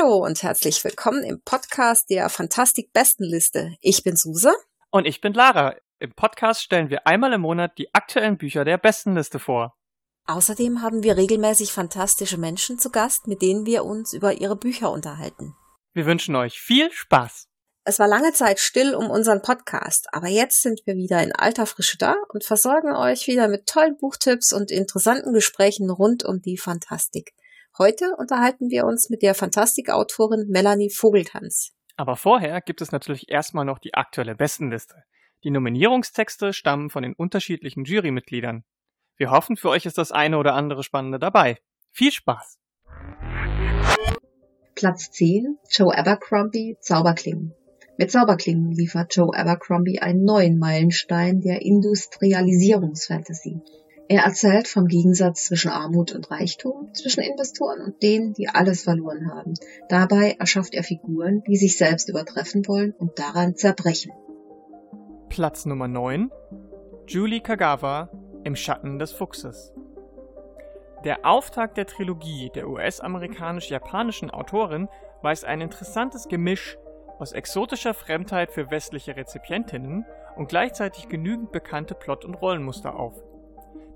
Hallo und herzlich willkommen im Podcast der Fantastik Bestenliste. Ich bin Suse. Und ich bin Lara. Im Podcast stellen wir einmal im Monat die aktuellen Bücher der Bestenliste vor. Außerdem haben wir regelmäßig fantastische Menschen zu Gast, mit denen wir uns über ihre Bücher unterhalten. Wir wünschen euch viel Spaß. Es war lange Zeit still um unseren Podcast, aber jetzt sind wir wieder in alter Frische da und versorgen euch wieder mit tollen Buchtipps und interessanten Gesprächen rund um die Fantastik. Heute unterhalten wir uns mit der Fantastikautorin Melanie Vogeltanz. Aber vorher gibt es natürlich erstmal noch die aktuelle Bestenliste. Die Nominierungstexte stammen von den unterschiedlichen Jurymitgliedern. Wir hoffen, für euch ist das eine oder andere Spannende dabei. Viel Spaß! Platz 10 Joe Abercrombie Zauberklingen. Mit Zauberklingen liefert Joe Abercrombie einen neuen Meilenstein der Industrialisierungsfantasy. Er erzählt vom Gegensatz zwischen Armut und Reichtum, zwischen Investoren und denen, die alles verloren haben. Dabei erschafft er Figuren, die sich selbst übertreffen wollen und daran zerbrechen. Platz Nummer 9 Julie Kagawa im Schatten des Fuchses. Der Auftakt der Trilogie der US-amerikanisch-japanischen Autorin weist ein interessantes Gemisch aus exotischer Fremdheit für westliche Rezipientinnen und gleichzeitig genügend bekannte Plot- und Rollenmuster auf.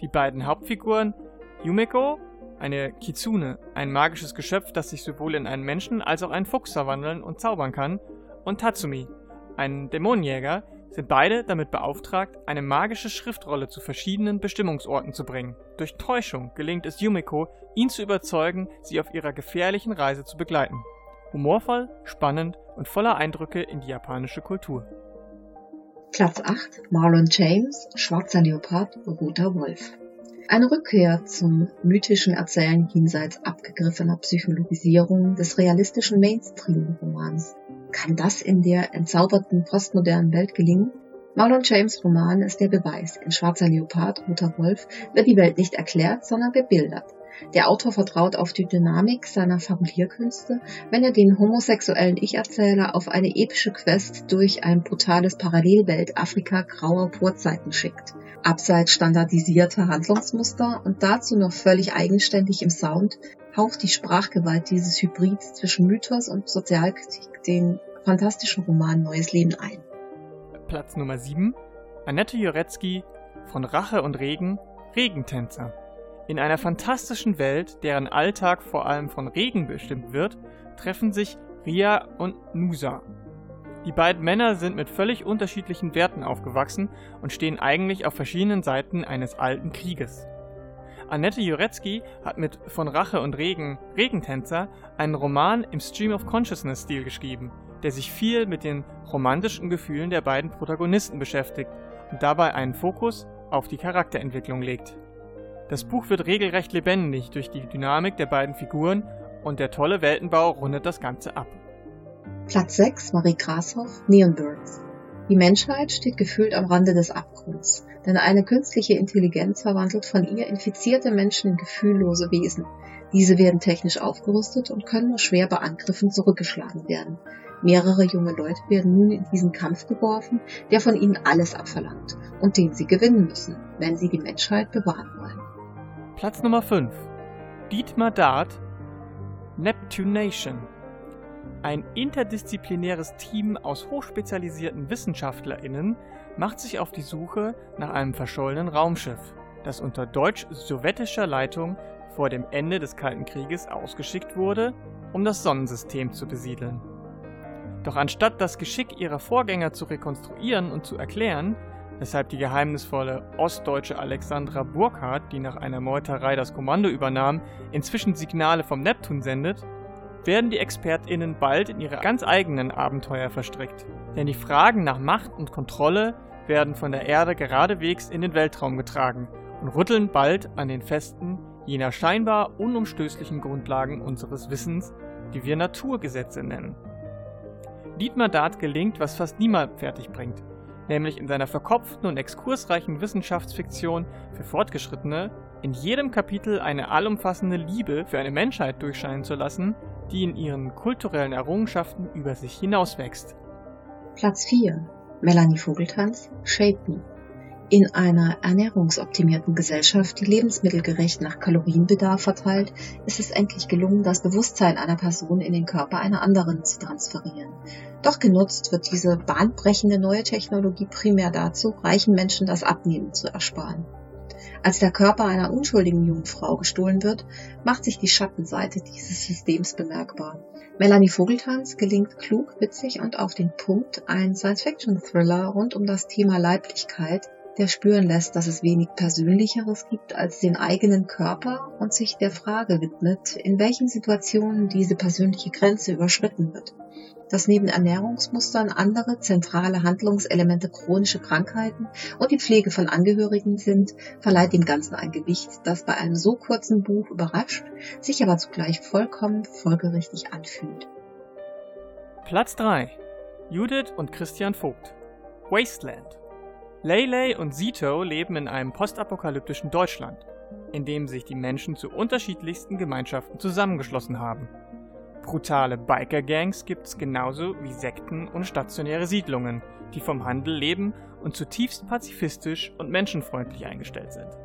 Die beiden Hauptfiguren Yumeko, eine Kitsune, ein magisches Geschöpf, das sich sowohl in einen Menschen als auch einen Fuchs verwandeln und zaubern kann, und Tatsumi, ein Dämonenjäger, sind beide damit beauftragt, eine magische Schriftrolle zu verschiedenen Bestimmungsorten zu bringen. Durch Täuschung gelingt es Yumiko, ihn zu überzeugen, sie auf ihrer gefährlichen Reise zu begleiten. Humorvoll, spannend und voller Eindrücke in die japanische Kultur. Platz 8 Marlon James Schwarzer Leopard, Roter Wolf. Eine Rückkehr zum mythischen Erzählen jenseits abgegriffener Psychologisierung des realistischen Mainstream-Romans. Kann das in der entzauberten postmodernen Welt gelingen? Marlon James Roman ist der Beweis. In Schwarzer Leopard, Roter Wolf wird die Welt nicht erklärt, sondern bebildert. Der Autor vertraut auf die Dynamik seiner Fabulierkünste, wenn er den homosexuellen Ich-Erzähler auf eine epische Quest durch ein brutales Parallelwelt Afrika grauer Vorzeiten schickt. Abseits standardisierter Handlungsmuster und dazu noch völlig eigenständig im Sound, haucht die Sprachgewalt dieses Hybrids zwischen Mythos und Sozialkritik den fantastischen Roman Neues Leben ein. Platz Nummer 7 Annette Jurecki von Rache und Regen Regentänzer in einer fantastischen Welt, deren Alltag vor allem von Regen bestimmt wird, treffen sich Ria und Nusa. Die beiden Männer sind mit völlig unterschiedlichen Werten aufgewachsen und stehen eigentlich auf verschiedenen Seiten eines alten Krieges. Annette Jurecki hat mit Von Rache und Regen Regentänzer einen Roman im Stream of Consciousness Stil geschrieben, der sich viel mit den romantischen Gefühlen der beiden Protagonisten beschäftigt und dabei einen Fokus auf die Charakterentwicklung legt. Das Buch wird regelrecht lebendig durch die Dynamik der beiden Figuren und der tolle Weltenbau rundet das Ganze ab. Platz 6 Marie Grashoff Neon Birds. Die Menschheit steht gefühlt am Rande des Abgrunds, denn eine künstliche Intelligenz verwandelt von ihr infizierte Menschen in gefühllose Wesen. Diese werden technisch aufgerüstet und können nur schwer bei Angriffen zurückgeschlagen werden. Mehrere junge Leute werden nun in diesen Kampf geworfen, der von ihnen alles abverlangt und den sie gewinnen müssen, wenn sie die Menschheit bewahren wollen. Platz Nummer 5. Dietmar Dart Neptunation. Ein interdisziplinäres Team aus hochspezialisierten WissenschaftlerInnen macht sich auf die Suche nach einem verschollenen Raumschiff, das unter deutsch-sowjetischer Leitung vor dem Ende des Kalten Krieges ausgeschickt wurde, um das Sonnensystem zu besiedeln. Doch anstatt das Geschick ihrer Vorgänger zu rekonstruieren und zu erklären, weshalb die geheimnisvolle ostdeutsche Alexandra Burkhardt, die nach einer Meuterei das Kommando übernahm, inzwischen Signale vom Neptun sendet, werden die ExpertInnen bald in ihre ganz eigenen Abenteuer verstrickt. Denn die Fragen nach Macht und Kontrolle werden von der Erde geradewegs in den Weltraum getragen und rütteln bald an den Festen jener scheinbar unumstößlichen Grundlagen unseres Wissens, die wir Naturgesetze nennen. Dietmar Dart gelingt, was fast niemand fertig bringt – nämlich in seiner verkopften und exkursreichen Wissenschaftsfiktion für Fortgeschrittene in jedem Kapitel eine allumfassende Liebe für eine Menschheit durchscheinen zu lassen, die in ihren kulturellen Errungenschaften über sich hinauswächst. Platz 4 Melanie Vogeltanz Shape Me In einer ernährungsoptimierten Gesellschaft, die lebensmittelgerecht nach Kalorienbedarf verteilt, ist es endlich gelungen, das Bewusstsein einer Person in den Körper einer anderen zu transferieren. Doch genutzt wird diese bahnbrechende neue Technologie primär dazu, reichen Menschen das Abnehmen zu ersparen. Als der Körper einer unschuldigen jungen Frau gestohlen wird, macht sich die Schattenseite dieses Systems bemerkbar. Melanie Vogeltanz gelingt klug, witzig und auf den Punkt ein Science-Fiction-Thriller rund um das Thema Leiblichkeit, der spüren lässt, dass es wenig Persönlicheres gibt als den eigenen Körper und sich der Frage widmet, in welchen Situationen diese persönliche Grenze überschritten wird. Dass neben Ernährungsmustern andere zentrale Handlungselemente chronische Krankheiten und die Pflege von Angehörigen sind, verleiht dem Ganzen ein Gewicht, das bei einem so kurzen Buch überrascht, sich aber zugleich vollkommen folgerichtig anfühlt. Platz 3 Judith und Christian Vogt Wasteland Leylay und Zito leben in einem postapokalyptischen Deutschland, in dem sich die Menschen zu unterschiedlichsten Gemeinschaften zusammengeschlossen haben. Brutale Biker-Gangs gibt es genauso wie Sekten und stationäre Siedlungen, die vom Handel leben und zutiefst pazifistisch und menschenfreundlich eingestellt sind.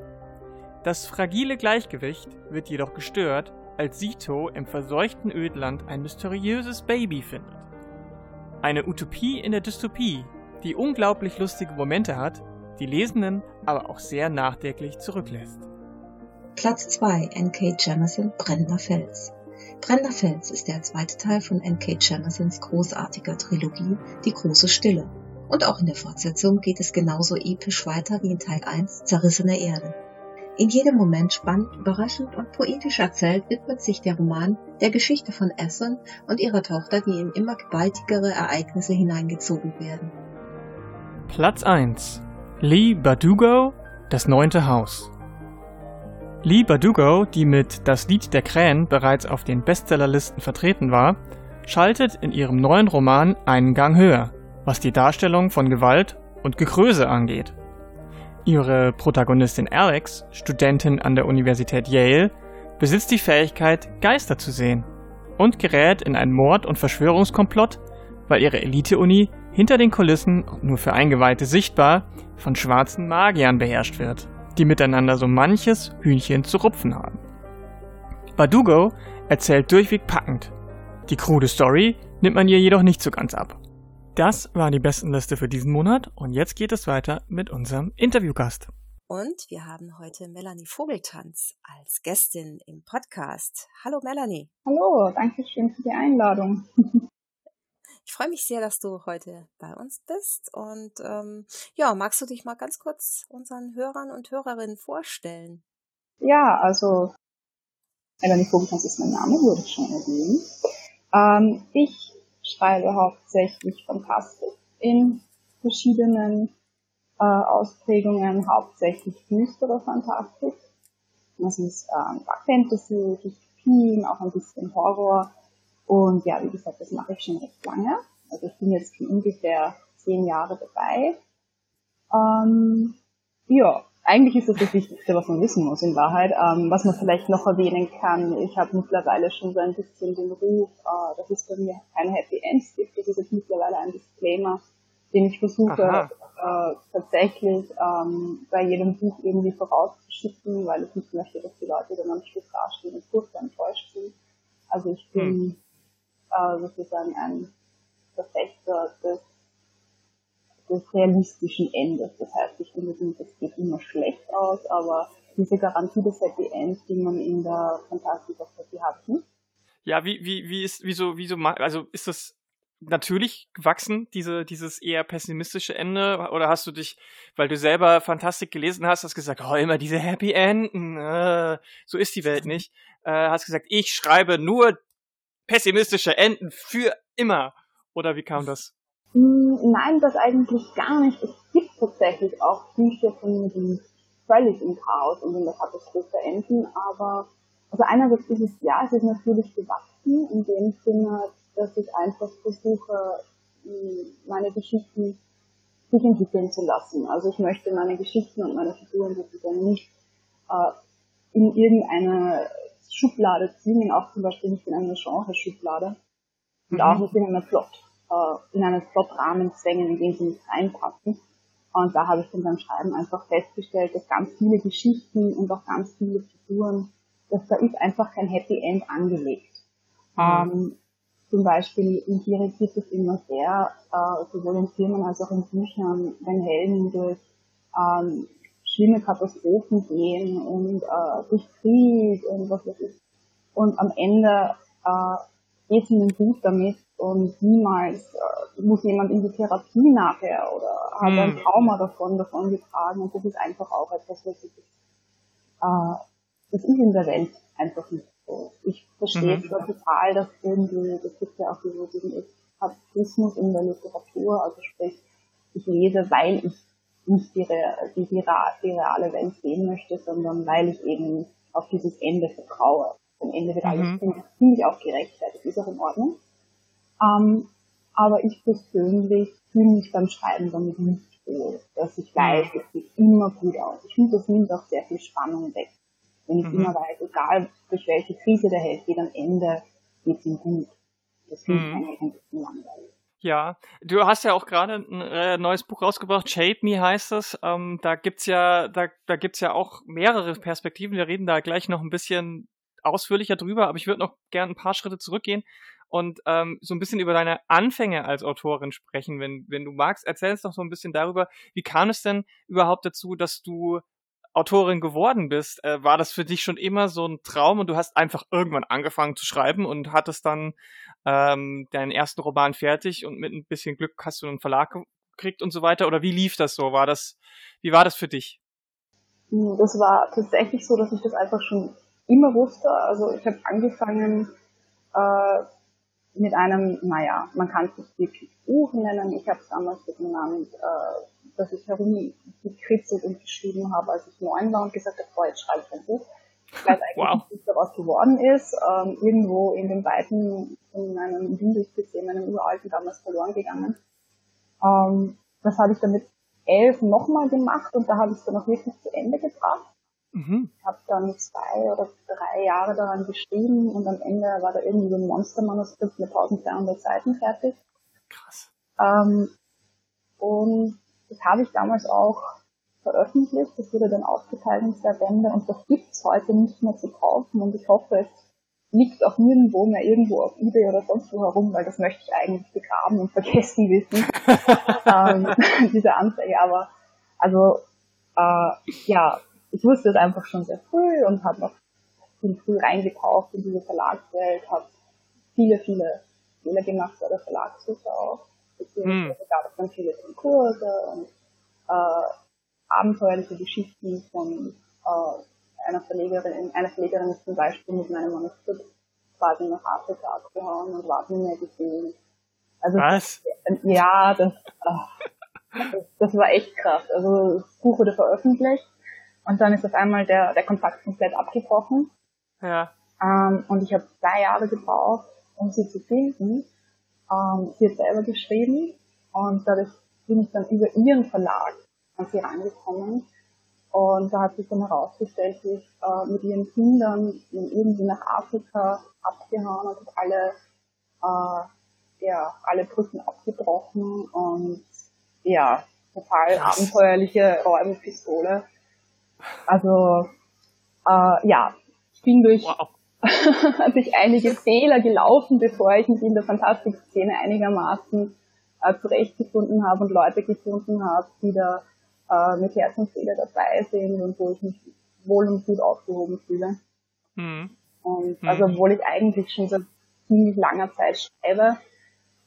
Das fragile Gleichgewicht wird jedoch gestört, als Sito im verseuchten Ödland ein mysteriöses Baby findet. Eine Utopie in der Dystopie, die unglaublich lustige Momente hat, die Lesenden aber auch sehr nachdenklich zurücklässt. Platz 2 N.K. Jemisin Brennender Fels Brennender Fels ist der zweite Teil von N.K. Jemisons großartiger Trilogie Die große Stille. Und auch in der Fortsetzung geht es genauso episch weiter wie in Teil 1 Zerrissene Erde. In jedem Moment spannend, überraschend und poetisch erzählt widmet sich der Roman der Geschichte von Essen und ihrer Tochter, die in immer gewaltigere Ereignisse hineingezogen werden. Platz 1 Lee Badugo Das neunte Haus Lee Badugo, die mit Das Lied der Krähen bereits auf den Bestsellerlisten vertreten war, schaltet in ihrem neuen Roman einen Gang höher, was die Darstellung von Gewalt und Gekröse angeht. Ihre Protagonistin Alex, Studentin an der Universität Yale, besitzt die Fähigkeit, Geister zu sehen und gerät in einen Mord- und Verschwörungskomplott, weil ihre Elite-Uni hinter den Kulissen nur für Eingeweihte sichtbar von schwarzen Magiern beherrscht wird, die miteinander so manches Hühnchen zu rupfen haben. Badugo erzählt durchweg packend. Die krude Story nimmt man ihr jedoch nicht so ganz ab. Das war die Bestenliste für diesen Monat und jetzt geht es weiter mit unserem Interviewgast. Und wir haben heute Melanie Vogeltanz als Gästin im Podcast. Hallo Melanie. Hallo, danke schön für die Einladung. Freue mich sehr, dass du heute bei uns bist. Und ähm, ja, magst du dich mal ganz kurz unseren Hörern und Hörerinnen vorstellen? Ja, also Melanie Vogeltanz ist mein Name, wurde ich schon erwähnt. Ähm, ich schreibe hauptsächlich Fantastik in verschiedenen äh, Ausprägungen, hauptsächlich düstere Fantastik. Das ist ähm, Fantasy, Dystopien, auch ein bisschen Horror und ja, wie gesagt, das mache ich schon recht lange. Also ich bin jetzt schon ungefähr zehn Jahre dabei. Ähm, ja, eigentlich ist das das Wichtigste, was man wissen muss in Wahrheit. Ähm, was man vielleicht noch erwähnen kann, ich habe mittlerweile schon so ein bisschen den Ruf, äh, dass es bei mir keine Happy Ends gibt. Das ist jetzt mittlerweile ein Disclaimer, den ich versuche äh, tatsächlich ähm, bei jedem Buch irgendwie vorauszuschicken, weil ich nicht möchte, dass die Leute dann am Schluss dastehen und furchtbar enttäuscht sind. Also ich bin hm äh, sozusagen ein Verfechter des, des realistischen Endes. Das heißt, ich finde, es geht immer schlecht aus, aber diese Garantie des Happy Ends, die man in der Fantastik of Happy hat, nicht. Ja, wie, wie, wie ist, wieso, wieso, also ist das natürlich gewachsen, diese, dieses eher pessimistische Ende? Oder hast du dich, weil du selber Fantastik gelesen hast, hast gesagt, oh, immer diese Happy Enden, äh, so ist die Welt nicht. Äh, hast gesagt, ich schreibe nur pessimistische Enden für immer. Oder wie kam das? Hm, nein, das eigentlich gar nicht. Es gibt tatsächlich auch Bücher von mir, die völlig im Chaos und in der Katastrophe enden, aber also einerseits ist es ja, es ist natürlich gewachsen in dem Sinne, dass ich einfach versuche, hm, meine Geschichten sich entwickeln zu lassen. Also ich möchte meine Geschichten und meine Figuren sozusagen nicht äh, in irgendeine Schublade zwingen, auch zum Beispiel nicht in eine Genre-Schublade und mhm. auch nicht in einen Plot, äh, in einen Plotrahmen zwängen, in den sie nicht reinpassen. Und da habe ich dann beim Schreiben einfach festgestellt, dass ganz viele Geschichten und auch ganz viele Figuren, dass da ist einfach kein Happy End angelegt. Mhm. Ähm, zum Beispiel in Tiere gibt es immer sehr, äh, sowohl in Filmen als auch in Büchern, wenn Helden durch ähm, schlimme Katastrophen gehen und äh, durch Krieg und was weiß ich. Und am Ende äh, geht es ihnen gut damit und niemals äh, muss jemand in die Therapie nachher oder hat ein hm. Trauma davon, davon getragen und das ist einfach auch etwas, was ich, äh, das ist in der Welt einfach nicht so. Ich verstehe mhm. zwar total, dass irgendwie, das gibt ja auch so diesen Eskapismus in der Literatur, also sprich, ich lese, weil ich nicht die, die, die, die reale Welt sehen möchte, sondern weil ich eben auf dieses Ende vertraue. Am Ende wird alles mhm. ziemlich auch gerechtfertigt, ist auch in Ordnung. Ähm, aber ich persönlich fühle mich beim Schreiben damit nicht wohl, dass ich weiß, es sieht immer gut aus. Ich finde, das nimmt auch sehr viel Spannung weg. Wenn ich mhm. immer weiß, egal durch welche Krise der Held geht, am Ende geht es ihm gut. Das finde ich mhm. eigentlich ein bisschen langweilig. Ja, du hast ja auch gerade ein äh, neues Buch rausgebracht, Shape Me heißt es. Ähm, da gibt's ja, da, da gibt's ja auch mehrere Perspektiven. Wir reden da gleich noch ein bisschen ausführlicher drüber, aber ich würde noch gern ein paar Schritte zurückgehen und ähm, so ein bisschen über deine Anfänge als Autorin sprechen, wenn, wenn du magst. Erzähl uns doch so ein bisschen darüber, wie kam es denn überhaupt dazu, dass du Autorin geworden bist? Äh, war das für dich schon immer so ein Traum und du hast einfach irgendwann angefangen zu schreiben und hattest dann ähm, deinen ersten Roman fertig und mit ein bisschen Glück hast du einen Verlag gekriegt und so weiter? Oder wie lief das so? War das, wie war das für dich? Hm, das war tatsächlich so, dass ich das einfach schon immer wusste. Also ich habe angefangen äh, mit einem, naja, man kann es nicht wirklich Buch nennen. Ich habe es damals mit dem Namen, äh, dass ich herumgekritzelt und geschrieben habe, als ich neun war und gesagt habe, boah, jetzt schreibe ich ein Buch. Ich weiß eigentlich wow. nicht, was daraus geworden ist. Ähm, irgendwo in den Weiten in meinem Windows-PC, meinem uralten, damals verloren gegangen. Ähm, das habe ich dann mit elf nochmal gemacht und da habe ich es dann auch wirklich zu Ende gebracht. Mhm. Ich habe dann zwei oder drei Jahre daran geschrieben und am Ende war da irgendwie so ein Monstermanuskript mit 1200 Seiten fertig. Krass. Ähm, und das habe ich damals auch veröffentlicht. Das wurde dann aufgeteilt in zwei Bände und das gibt's heute nicht mehr zu kaufen und ich hoffe, es liegt auch nirgendwo mehr irgendwo auf Ebay oder sonst wo herum, weil das möchte ich eigentlich begraben und vergessen wissen, ähm, diese Anzeige. Aber also äh, ja, ich wusste es einfach schon sehr früh und habe noch viel früh reingekauft in diese Verlagswelt, habe viele, viele Fehler gemacht bei der Verlagssuche auch. Beziehungsweise hm. gab es dann viele Konkurse und äh, abenteuerliche Geschichten von äh, einer Verlegerin. Eine Verlegerin ist zum Beispiel mit meinem Manuskript quasi nach Afrika abgehauen und war nie mehr gesehen. Also Was? ja, das, äh, das, das war echt krass. Also das Buch wurde veröffentlicht und dann ist auf einmal der, der Kontakt komplett abgebrochen. Ja. Ähm, und ich habe zwei Jahre gebraucht, um sie zu finden. Ähm, sie hat selber geschrieben und dadurch bin ich dann über ihren Verlag an sie rangekommen. Und da hat sich dann herausgestellt, sie ist äh, mit ihren Kindern irgendwie nach Afrika abgehauen und hat alle, äh, ja, alle Brücken abgebrochen und ja, total abenteuerliche Räuberpistole. Also äh, ja, ich bin durch, wow. durch einige Fehler gelaufen, bevor ich mich in der Fantastik-Szene einigermaßen äh, zurechtgefunden habe und Leute gefunden habe, die da äh, mit Herz und Seele dabei sind und wo ich mich wohl und gut aufgehoben fühle. Mhm. Und mhm. also obwohl ich eigentlich schon seit ziemlich langer Zeit schreibe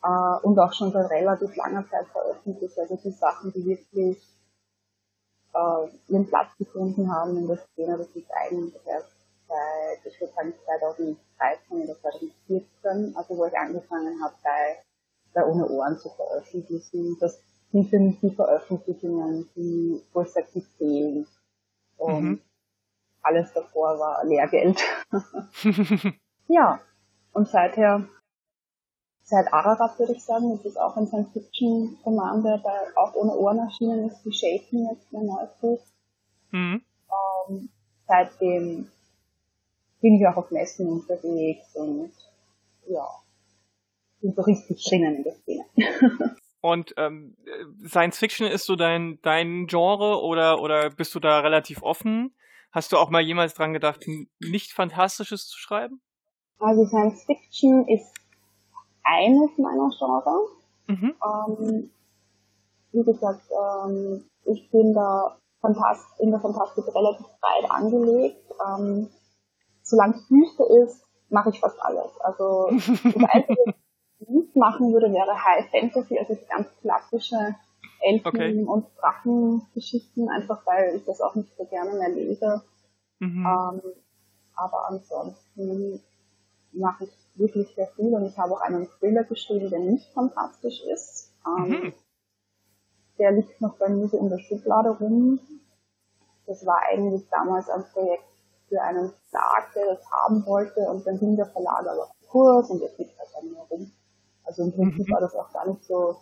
äh, und auch schon seit relativ langer Zeit veröffentliche, also die Sachen, die wirklich äh, ihren Platz gefunden haben in der Szene. Das ist eigentlich erst seit, ich würde sagen, 2013 oder 2014, also wo ich angefangen habe, bei, bei Ohne Ohren zu veröffentlichen. Das sind für mich die Veröffentlichungen, die, wo ich sage, die zählen. Und mhm. alles davor war Lehrgeld. ja, und seither seit Ararat würde ich sagen, das ist auch ein Science-Fiction-Roman, der bei, auch ohne Ohren erschienen ist, wie Shaken jetzt mein neues Buch. Mhm. Ähm, seitdem bin ich auch auf Messen unterwegs und ja, bin so richtig drinnen in der Szene. Und ähm, Science Fiction ist so dein, dein Genre oder, oder bist du da relativ offen? Hast du auch mal jemals dran gedacht, nicht Fantastisches zu schreiben? Also Science Fiction ist eines meiner Genre. Mhm. Ähm, wie gesagt, ähm, ich bin da Fantast in der Fantastik relativ breit angelegt. Ähm, solange es düster ist, mache ich fast alles. Also das Einzige, was ich nicht machen würde, wäre High Fantasy, also ganz klassische Elfen- okay. und Drachengeschichten, einfach weil ich das auch nicht so gerne mehr lese. Mhm. Ähm, aber ansonsten mache ich wirklich sehr viel und ich habe auch einen Thriller geschrieben, der nicht fantastisch ist. Ähm, mhm. Der liegt noch bei mir so in der Schublade rum. Das war eigentlich damals ein Projekt für einen Verlag, der das haben wollte und dann ging der Verlag aber Kurs und jetzt liegt halt dann nur rum. Also im Prinzip mhm. war das auch gar nicht so,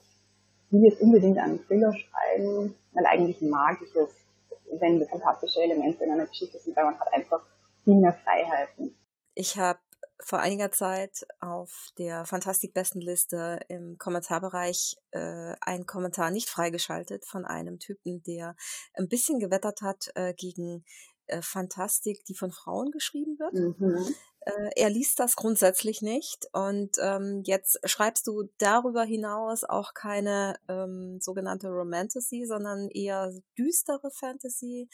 wie jetzt unbedingt einen Thriller schreiben, weil eigentlich mag ich es, wenn fantastische Elemente in einer Geschichte sind, weil man hat einfach viel mehr Freiheiten. Ich habe vor einiger Zeit auf der Fantastik-Bestenliste im Kommentarbereich äh, einen Kommentar nicht freigeschaltet von einem Typen, der ein bisschen gewettert hat äh, gegen äh, Fantastik, die von Frauen geschrieben wird. Mhm. Äh, er liest das grundsätzlich nicht und ähm, jetzt schreibst du darüber hinaus auch keine ähm, sogenannte Romantasy, sondern eher düstere Fantasy,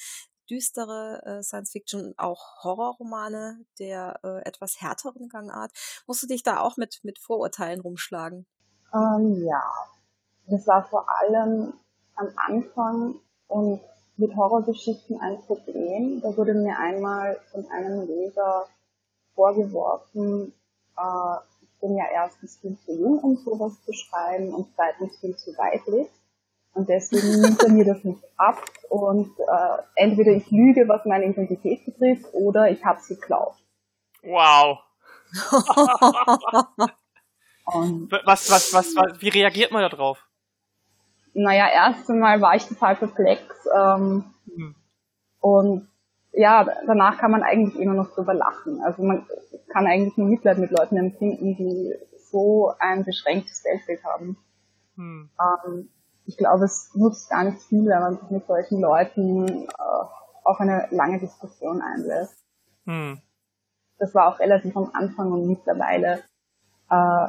düstere äh, Science Fiction, auch Horrorromane der äh, etwas härteren Gangart. Musst du dich da auch mit, mit Vorurteilen rumschlagen? Ähm, ja, das war vor allem am Anfang und mit Horrorgeschichten ein Problem. Da wurde mir einmal von einem Leser vorgeworfen, äh, ich bin ja erstens viel zu jung, um sowas zu schreiben und zweitens viel zu weiblich. Und deswegen nimmt er mir das nicht ab und äh, entweder ich lüge, was meine Identität betrifft, oder ich habe sie geklaut. Wow. was, was, was, was, wie reagiert man da drauf? Naja, erst einmal war ich total perplex. Ähm, hm. Und ja, danach kann man eigentlich immer noch drüber lachen. Also man kann eigentlich nur Mitleid mit Leuten empfinden, die so ein beschränktes Weltbild haben. Hm. Ähm, ich glaube, es nutzt gar nicht viel, wenn man sich mit solchen Leuten äh, auf eine lange Diskussion einlässt. Hm. Das war auch relativ am Anfang und mittlerweile äh,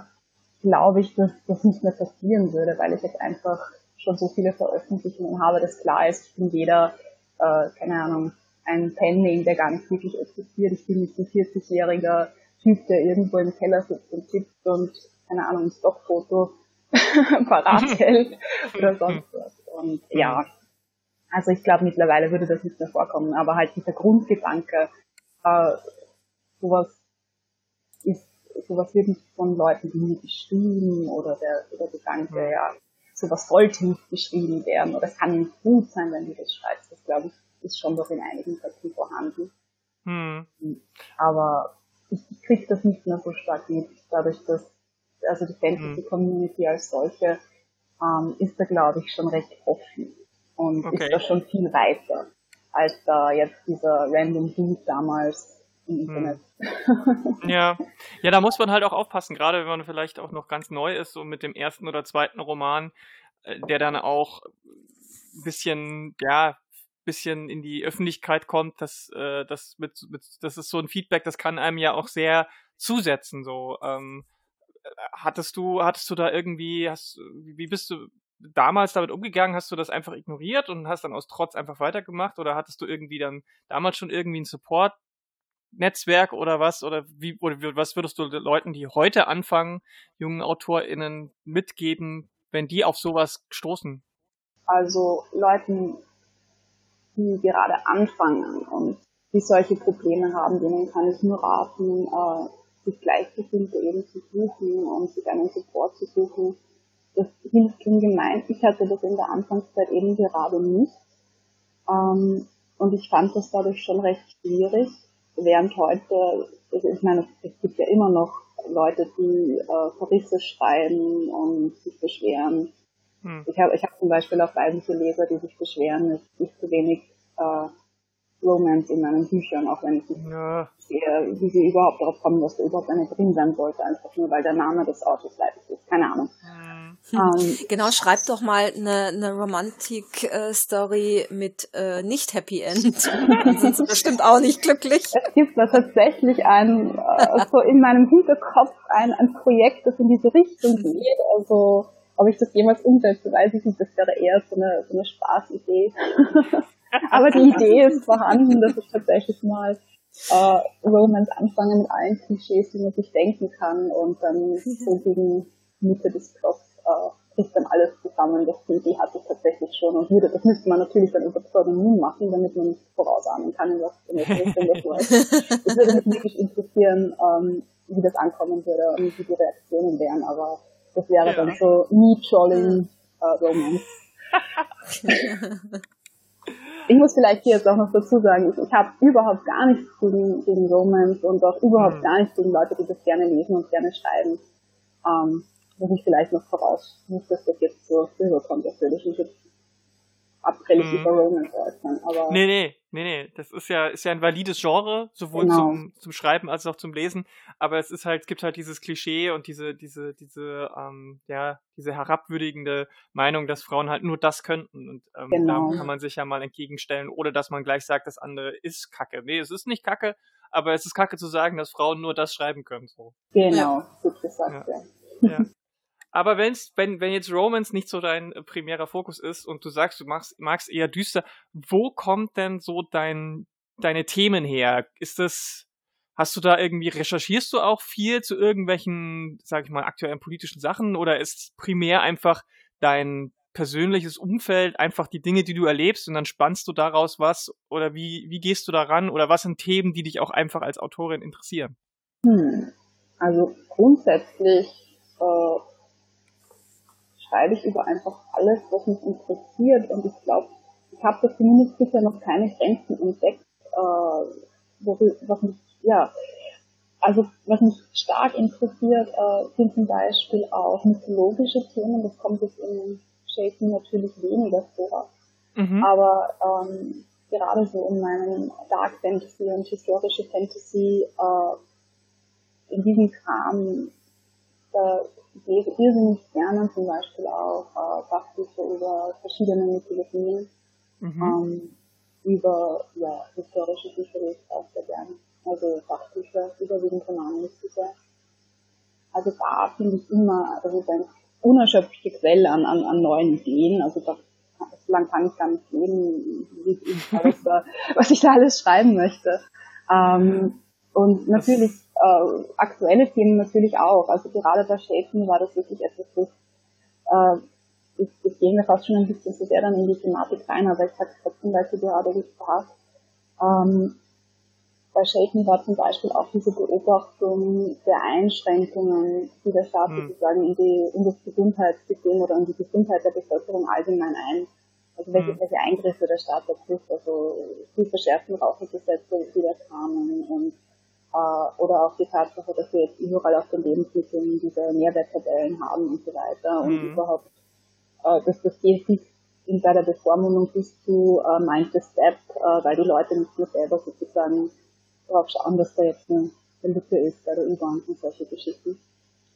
glaube ich, dass das nicht mehr passieren würde, weil ich jetzt einfach schon so viele Veröffentlichungen habe, dass klar ist, ich bin weder, äh, keine Ahnung, ein Pending, der gar nicht wirklich existiert. Ich bin nicht ein 40-jähriger Typ, der irgendwo im Keller sitzt und tippt und, keine Ahnung, ein Stockfoto parat hält oder sonst was. Und ja, also ich glaube mittlerweile würde das nicht mehr vorkommen, aber halt dieser Grundgedanke, äh, sowas ist, sowas wird nicht von Leuten wie mir geschrieben oder der, der Gedanke, ja, sowas sollte nicht geschrieben werden oder es kann nicht gut sein, wenn du das schreibst. Das glaube ich ist schon noch in einigen Köpfen vorhanden. Hm. Aber ich, ich kriege das nicht mehr so stark mit, dadurch, dass also die Fantasy-Community hm. als solche ähm, ist da, glaube ich, schon recht offen und okay. ist da schon viel weiter als da jetzt dieser Random Dude damals im hm. Internet. Ja. ja, da muss man halt auch aufpassen, gerade wenn man vielleicht auch noch ganz neu ist, so mit dem ersten oder zweiten Roman, äh, der dann auch ein bisschen, ja, bisschen in die Öffentlichkeit kommt, dass äh, das mit, mit das ist so ein Feedback, das kann einem ja auch sehr zusetzen. So ähm, hattest du hattest du da irgendwie hast wie bist du damals damit umgegangen? Hast du das einfach ignoriert und hast dann aus Trotz einfach weitergemacht oder hattest du irgendwie dann damals schon irgendwie ein Support Netzwerk oder was oder wie oder was würdest du Leuten, die heute anfangen, jungen AutorInnen mitgeben, wenn die auf sowas stoßen? Also Leuten, die gerade anfangen und die solche Probleme haben, denen kann ich nur raten, äh, sich Gleichgesinnte eben zu suchen und sich einen Support zu suchen. Das hilft ungemein. Ich hatte das in der Anfangszeit eben gerade nicht. Ähm, und ich fand das dadurch schon recht schwierig, während heute, also ich meine, es gibt ja immer noch Leute, die äh, Verrisse schreiben und sich beschweren. Hm. Ich habe ich hab zum Beispiel auch weibliche Leser, die sich beschweren, dass ich zu wenig äh, Romance in meinen Büchern, auch wenn ich nicht ja. sehe, wie sie überhaupt darauf kommen, dass da überhaupt eine drin sein sollte, einfach nur weil der Name des Autors leiblich ist. Keine Ahnung. Mhm. Ähm, genau, schreib doch mal eine, eine Romantik-Story mit äh, nicht Happy End. Dann sind sie bestimmt auch nicht glücklich. Es gibt da tatsächlich ein, äh, so in meinem Hinterkopf ein, ein Projekt, das in diese Richtung geht. Also ob ich das jemals umsetze, weiß ich nicht. Das wäre eher so eine, so eine Spaßidee. Aber die Idee ist vorhanden, dass ich tatsächlich mal äh, Romance anfange mit allen Klischees, die man sich denken kann und dann so gegen Mitte des Plots äh, bricht dann alles zusammen. Das die Idee hatte ich tatsächlich schon und würde, das müsste man natürlich dann über Pseudonym machen, damit man vorausahnen kann, in was in welche Richtung das läuft. Das würde mich wirklich interessieren, ähm, wie das ankommen würde und wie die Reaktionen wären, aber das wäre ja. dann so Me-Trolling äh, Romance. ich muss vielleicht hier jetzt auch noch dazu sagen, ich, ich habe überhaupt gar nichts gegen, gegen Romance und auch überhaupt mhm. gar nichts gegen Leute, die das gerne lesen und gerne schreiben. Ähm, muss ich vielleicht noch voraus, nicht, dass das jetzt so rüberkommt, als würde ich mich jetzt abfällig mhm. über Romance äußern. Aber nee, nee, nee, nee. Das ist ja, ist ja ein valides Genre, sowohl genau. zum, zum Schreiben als auch zum Lesen. Aber es ist halt, es gibt halt dieses Klischee und diese, diese, diese, ähm, ja, diese herabwürdigende Meinung, dass Frauen halt nur das könnten. Und ähm, genau. da kann man sich ja mal entgegenstellen, ohne dass man gleich sagt, das andere ist Kacke. Nee, es ist nicht Kacke, aber es ist Kacke zu sagen, dass Frauen nur das schreiben können. So. Genau, gut gesagt, ja. ja. ja. Aber wenn's, wenn, wenn jetzt Romance nicht so dein äh, primärer Fokus ist und du sagst, du magst, magst eher düster, wo kommt denn so dein, deine Themen her? Ist das, hast du da irgendwie, recherchierst du auch viel zu irgendwelchen, sag ich mal, aktuellen politischen Sachen oder ist primär einfach dein persönliches Umfeld, einfach die Dinge, die du erlebst und dann spannst du daraus was oder wie, wie gehst du daran oder was sind Themen, die dich auch einfach als Autorin interessieren? Hm. Also grundsätzlich schreibe ich über einfach alles, was mich interessiert. Und ich glaube, ich habe da zumindest bisher noch keine Grenzen entdeckt, äh, was mich, ja, also was mich stark interessiert, äh, sind zum Beispiel auch mythologische Themen. Das kommt jetzt in Shaken natürlich weniger vor. Mhm. Aber ähm, gerade so in meinem Dark Fantasy und historische Fantasy, äh, in diesem Kram, da ich lese irrsinnig gerne zum Beispiel auch äh, Fachbücher über verschiedene Mythologien, mhm. ähm, über ja, historische Bücher lese ich auch sehr gerne. Also Fachbücher, überwiegend Romanbücher. Also da finde ich immer, das ist eine unerschöpfliche Quelle an, an, an neuen Ideen. Also da, so lange kann ich gar nicht leben, was ich da alles schreiben möchte. Ähm, und natürlich äh, aktuelle Themen natürlich auch. Also gerade bei Schäfen war das wirklich etwas, das, äh, das, das ging mir fast schon ein bisschen zu sehr dann in die Thematik rein, aber ich sage trotzdem, weil sie gerade passt. Ähm, bei Shaken war zum Beispiel auch diese Beobachtung der Einschränkungen, die der Staat mhm. sozusagen in, die, in das Gesundheitssystem oder in die Gesundheit der Bevölkerung allgemein ein, also welche, mhm. welche Eingriffe der Staat da trifft, also die verschärften Rauchergesetze, die da kamen und äh, oder auch die Tatsache, dass wir jetzt überall auf den Lebensmitteln diese Nährwerttabellen haben und so weiter und mhm. überhaupt, äh, dass das geht in bei der Bevormundung bis zu äh, Mind the Step, äh, weil die Leute nicht mehr selber sozusagen darauf schauen, dass da jetzt eine, eine Lücke ist bei der U-Bahn und solche Geschichten.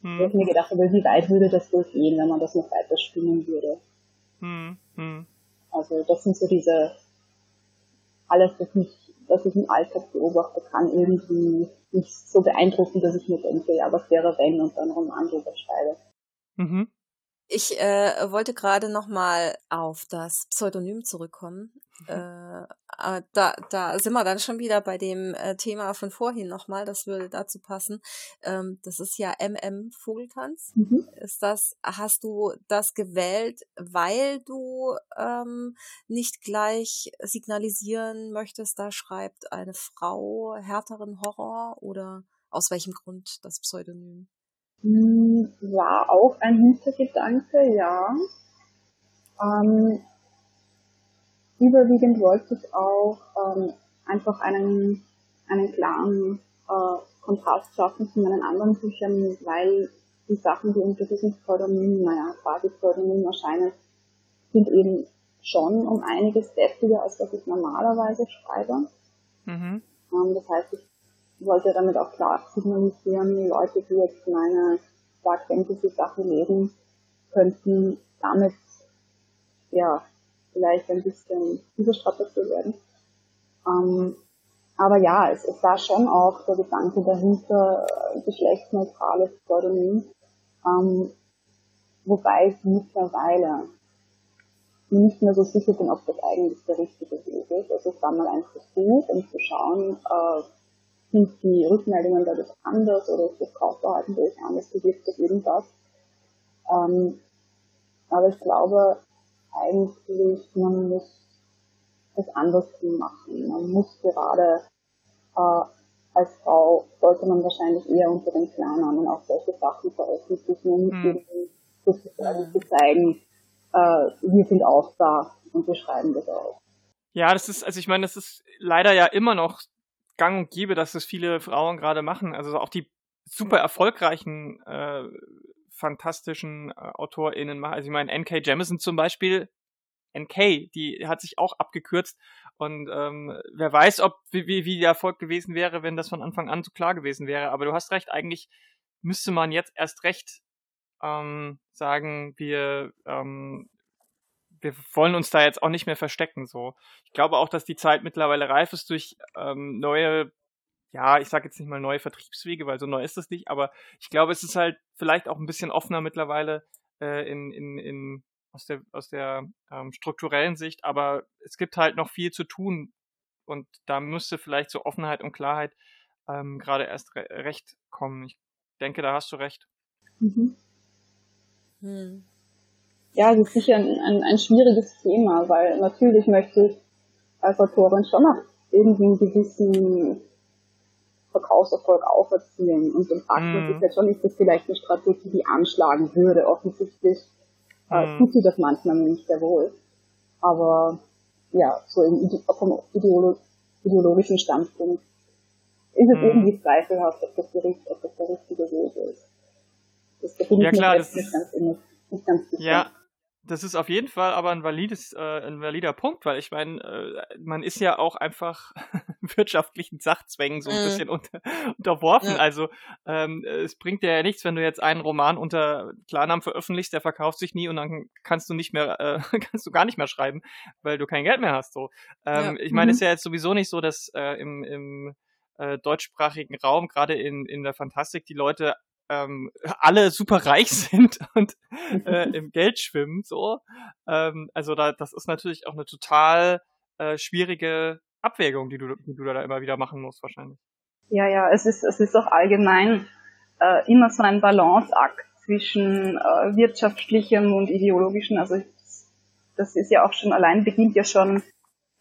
Mhm. Ich habe mir gedacht, aber wie weit würde das wohl gehen, wenn man das noch weiter spinnen würde? Mhm. mhm. Also das sind so diese alles, was mich was ich im Alltag beobachte, kann irgendwie nicht so beeindrucken, dass ich mir denke, ja, was wäre wenn und dann Roman drüber schreibe. Mhm. Ich äh, wollte gerade noch mal auf das Pseudonym zurückkommen. Mhm. Äh, da, da sind wir dann schon wieder bei dem äh, Thema von vorhin nochmal, das würde dazu passen. Ähm, das ist ja MM Vogeltanz. Mhm. Ist das, hast du das gewählt, weil du ähm, nicht gleich signalisieren möchtest, da schreibt eine Frau härteren Horror oder aus welchem Grund das Pseudonym? Hm, war auch ein Hintergedanke, ja. Ähm, überwiegend wollte ich auch ähm, einfach einen, einen klaren äh, Kontrast schaffen zu meinen anderen Büchern, weil die Sachen, die unter diesem Pseudonym, naja, quasi Pseudonym erscheinen, sind eben schon um einiges deftiger, als was ich normalerweise schreibe. Mhm. Ähm, das heißt, ich wollte damit auch klar signalisieren, Leute, die jetzt meine Dark Fantasy Sachen lesen, könnten damit ja vielleicht ein bisschen überstrapaziert werden. Ähm, aber ja, es, es war schon auch der Gedanke dahinter, äh, geschlechtsneutrales Pseudonym, ähm, wobei ich mittlerweile nicht mehr so sicher bin, ob das eigentlich der richtige Weg ist. Also es war mal ein Versuch, um zu schauen, äh, sind die Rückmeldungen dadurch anders oder ist das Kaufverhalten dadurch anders gewirkt auf irgendwas. Ähm, aber ich glaube eigentlich, man muss es andersrum machen. Man muss gerade äh, als Frau sollte man wahrscheinlich eher unter den Klarnamen auch solche Sachen veröffentlichen mhm. sozusagen mhm. zu zeigen, äh, wir sind auch da und wir schreiben das auch. Ja, das ist, also ich meine, das ist leider ja immer noch gang und gäbe, dass das viele Frauen gerade machen. Also auch die super erfolgreichen, äh, fantastischen äh, AutorInnen machen. Also ich meine, N.K. Jemisin zum Beispiel, NK, die hat sich auch abgekürzt. Und ähm, wer weiß, ob wie, wie, wie der Erfolg gewesen wäre, wenn das von Anfang an so klar gewesen wäre. Aber du hast recht, eigentlich müsste man jetzt erst recht ähm, sagen, wir ähm, wir wollen uns da jetzt auch nicht mehr verstecken. So, ich glaube auch, dass die Zeit mittlerweile reif ist durch ähm, neue, ja, ich sage jetzt nicht mal neue Vertriebswege, weil so neu ist das nicht. Aber ich glaube, es ist halt vielleicht auch ein bisschen offener mittlerweile äh, in, in, in aus der aus der ähm, strukturellen Sicht. Aber es gibt halt noch viel zu tun und da müsste vielleicht so Offenheit und Klarheit ähm, gerade erst re recht kommen. Ich denke, da hast du recht. Mhm. Hm ja, es ist sicher ein, ein, ein schwieriges Thema, weil natürlich möchte ich als Autorin schon noch irgendwie einen gewissen Verkaufserfolg auch erzielen. Und dann fragt man sich mm. halt schon, ist das vielleicht eine Strategie, die anschlagen würde. Offensichtlich äh, mm. tut sie das manchmal nicht sehr wohl. Aber ja, so im, vom Ideolo ideologischen Standpunkt ist es mm. irgendwie zweifelhaft, ob das, der, ob das der richtige Weg ist. Das, da bin ja, ich klar, das nicht ganz, nicht ganz sicher. Ja, das ist auf jeden Fall aber ein valides, äh, ein valider Punkt, weil ich meine, äh, man ist ja auch einfach wirtschaftlichen Sachzwängen so ein mm. bisschen unter, unterworfen. Ja. Also ähm, es bringt dir ja nichts, wenn du jetzt einen Roman unter Klarnamen veröffentlichst, der verkauft sich nie und dann kannst du nicht mehr, äh, kannst du gar nicht mehr schreiben, weil du kein Geld mehr hast. So, ähm, ja. ich meine, mhm. ist ja jetzt sowieso nicht so, dass äh, im, im äh, deutschsprachigen Raum, gerade in, in der Fantastik, die Leute ähm, alle super reich sind und äh, im Geld schwimmen. So, ähm, also da, das ist natürlich auch eine total äh, schwierige Abwägung, die du, die du da immer wieder machen musst, wahrscheinlich. Ja, ja, es ist, es ist auch allgemein äh, immer so ein Balanceakt zwischen äh, wirtschaftlichem und ideologischem. Also das ist ja auch schon allein beginnt ja schon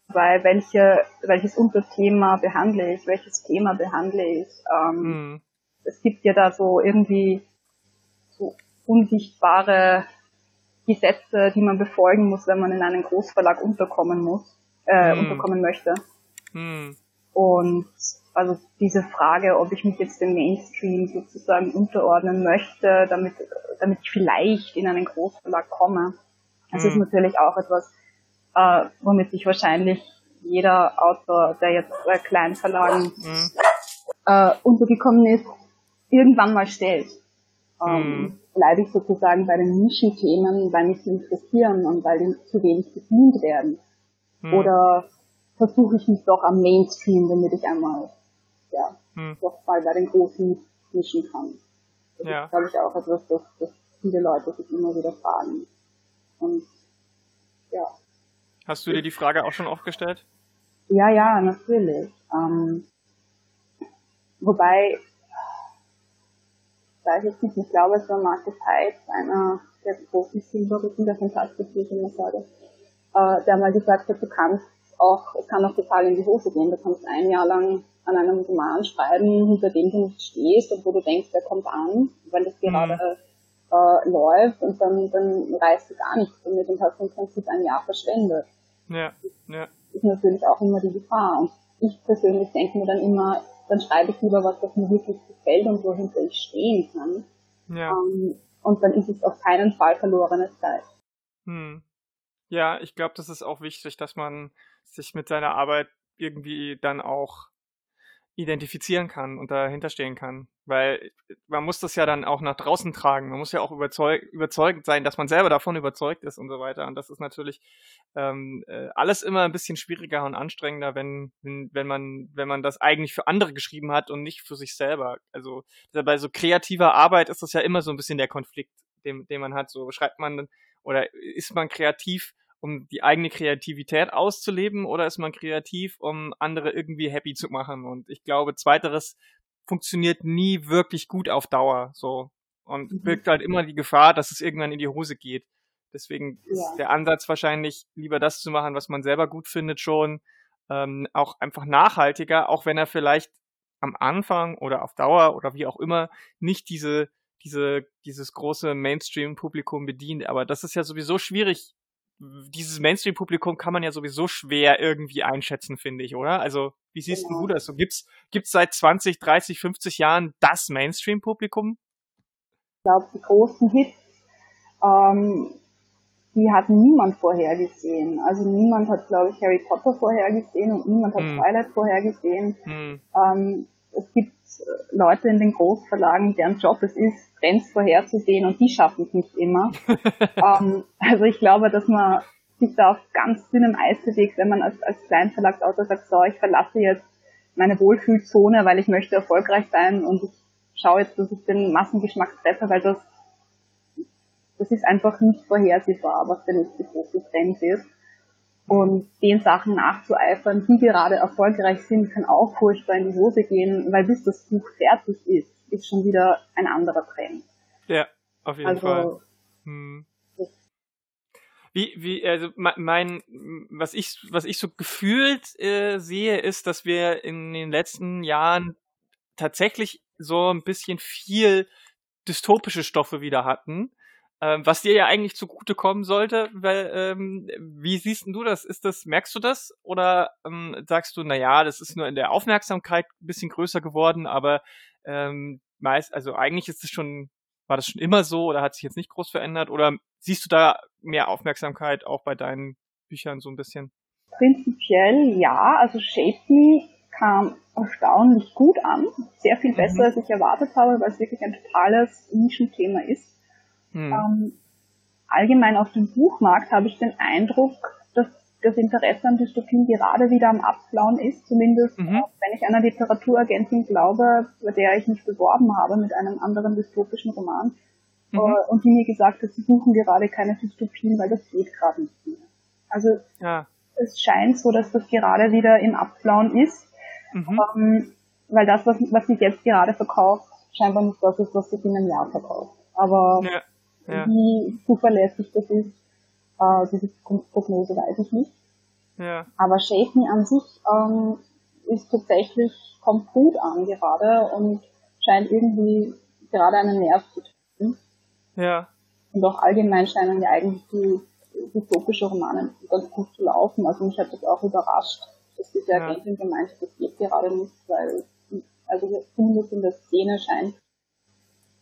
bei welche, welches Unterthema behandle ich, welches Thema behandle ich. Ähm, mhm es gibt ja da so irgendwie so unsichtbare Gesetze, die man befolgen muss, wenn man in einen Großverlag unterkommen muss, äh, hm. unterkommen möchte. Hm. Und also diese Frage, ob ich mich jetzt dem Mainstream sozusagen unterordnen möchte, damit, damit ich vielleicht in einen Großverlag komme, das hm. ist natürlich auch etwas, äh, womit sich wahrscheinlich jeder Autor, der jetzt bei Kleinverlagen hm. äh, untergekommen ist, irgendwann mal stellt. Ähm. Bleibe ich sozusagen bei den Nischenthemen, weil mich die interessieren und weil die zu wenig bedient werden. Mhm. Oder versuche ich mich doch am Mainstream, damit ich einmal, ja, mhm. doch mal bei den großen Nischen kann. Das ja. ist, glaube ich, auch etwas, das, das viele Leute sich immer wieder fragen. Und, ja. Hast du dir die Frage auch schon oft gestellt? Ja, ja, natürlich. Ähm, wobei weiß ich nicht, ich glaube, es war Markus Heid, einer der großen Silberrücken der Fantastik, wie ich immer sage, äh, der mal gesagt hat, du kannst auch, es kann auch total in die Hose gehen, du kannst ein Jahr lang an einem Roman schreiben, hinter dem du nicht stehst und wo du denkst, der kommt an, weil das gerade mhm. äh, läuft und dann, dann reißt du gar nichts damit und hast im Prinzip ein Jahr verschwendet. Ja, ja. Das ist natürlich auch immer die Gefahr. Und ich persönlich denke mir dann immer, dann schreibe ich lieber was, das mir wirklich gefällt und wohinter ich stehen kann. Ja. Ähm, und dann ist es auf keinen Fall verlorene Zeit. Hm. Ja, ich glaube, das ist auch wichtig, dass man sich mit seiner Arbeit irgendwie dann auch identifizieren kann und dahinter stehen kann. Weil man muss das ja dann auch nach draußen tragen. Man muss ja auch überzeug überzeugend sein, dass man selber davon überzeugt ist und so weiter. Und das ist natürlich ähm, äh, alles immer ein bisschen schwieriger und anstrengender, wenn, wenn, man, wenn man das eigentlich für andere geschrieben hat und nicht für sich selber. Also bei so kreativer Arbeit ist das ja immer so ein bisschen der Konflikt, den, den man hat. So schreibt man oder ist man kreativ um die eigene Kreativität auszuleben oder ist man kreativ, um andere irgendwie happy zu machen? Und ich glaube, zweiteres funktioniert nie wirklich gut auf Dauer, so. Und mhm. birgt halt immer die Gefahr, dass es irgendwann in die Hose geht. Deswegen ja. ist der Ansatz wahrscheinlich, lieber das zu machen, was man selber gut findet schon, ähm, auch einfach nachhaltiger, auch wenn er vielleicht am Anfang oder auf Dauer oder wie auch immer nicht diese diese, dieses große Mainstream-Publikum bedient. Aber das ist ja sowieso schwierig, dieses Mainstream-Publikum kann man ja sowieso schwer irgendwie einschätzen, finde ich, oder? Also, wie siehst genau. du das? So, gibt's, gibt's seit 20, 30, 50 Jahren das Mainstream-Publikum? Ich glaube, die großen Hits, ähm, die hat niemand vorhergesehen. Also niemand hat, glaube ich, Harry Potter vorhergesehen und niemand hat hm. Twilight vorhergesehen. Hm. Ähm, es gibt äh, Leute in den Großverlagen, deren Job es ist, Trends vorherzusehen und die schaffen es nicht immer. ähm, also ich glaube, dass man sich da auf ganz dünnem Eis bewegt, wenn man als, als Kleinverlagsautor sagt, so, ich verlasse jetzt meine Wohlfühlzone, weil ich möchte erfolgreich sein und ich schaue jetzt, dass ich den Massengeschmack treffe, weil das, das ist einfach nicht vorhersehbar, was der nächste große Trend ist. Und den Sachen nachzueifern, die gerade erfolgreich sind, kann auch furchtbar in die Hose gehen, weil bis das Buch fertig ist, ist schon wieder ein anderer Trend. Ja, auf jeden also, Fall. Hm. Wie, wie, also mein, was ich, was ich so gefühlt äh, sehe, ist, dass wir in den letzten Jahren tatsächlich so ein bisschen viel dystopische Stoffe wieder hatten, ähm, was dir ja eigentlich zugute kommen sollte, weil ähm, wie siehst du das? Ist das, merkst du das? Oder ähm, sagst du, na ja, das ist nur in der Aufmerksamkeit ein bisschen größer geworden, aber ähm, meist, also eigentlich ist es schon, war das schon immer so oder hat sich jetzt nicht groß verändert? Oder siehst du da mehr Aufmerksamkeit auch bei deinen Büchern so ein bisschen? Prinzipiell ja, also Shape Me kam erstaunlich gut an, sehr viel besser, mhm. als ich erwartet habe, weil es wirklich ein totales Nischenthema ist. Mhm. Ähm, allgemein auf dem Buchmarkt habe ich den Eindruck, das Interesse an Dystopien gerade wieder am Abflauen ist, zumindest mhm. wenn ich einer Literaturagentin glaube, bei der ich mich beworben habe mit einem anderen dystopischen Roman mhm. äh, und die mir gesagt hat, sie suchen gerade keine Dystopien, weil das geht gerade nicht mehr. Also ja. es scheint so, dass das gerade wieder im Abflauen ist, mhm. ähm, weil das, was, was sich jetzt gerade verkauft, scheinbar nicht das ist, was sich in einem Jahr verkauft. Aber ja. Ja. wie zuverlässig das ist, äh, diese Prognose weiß ich nicht. Ja. Aber Shape Me an sich ähm, ist tatsächlich, kommt gut an gerade und scheint irgendwie gerade einen Nerv zu treffen. Ja. Und auch allgemein scheinen ja eigentlich die dystopische Romane ganz gut zu laufen. Also mich hat das auch überrascht, dass diese Agentin ja. gemeint hat, das geht gerade nicht, weil also zumindest in der Szene scheint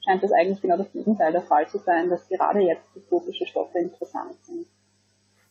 scheint das eigentlich genau das Gegenteil der Fall zu sein, dass gerade jetzt dystopische Stoffe interessant sind.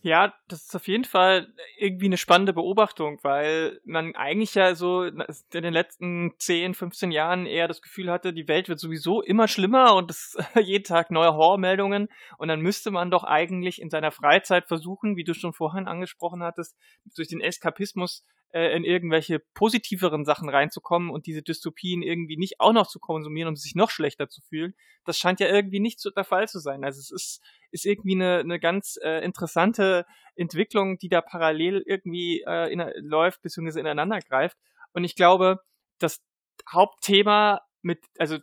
Ja, das ist auf jeden Fall irgendwie eine spannende Beobachtung, weil man eigentlich ja so in den letzten 10, 15 Jahren eher das Gefühl hatte, die Welt wird sowieso immer schlimmer und es jeden Tag neue Horrormeldungen und dann müsste man doch eigentlich in seiner Freizeit versuchen, wie du schon vorhin angesprochen hattest, durch den Eskapismus äh, in irgendwelche positiveren Sachen reinzukommen und diese Dystopien irgendwie nicht auch noch zu konsumieren, um sich noch schlechter zu fühlen. Das scheint ja irgendwie nicht so der Fall zu sein. Also es ist, ist irgendwie eine, eine ganz äh, interessante Entwicklung, die da parallel irgendwie äh, in, läuft bzw. ineinander greift. Und ich glaube, das Hauptthema mit, also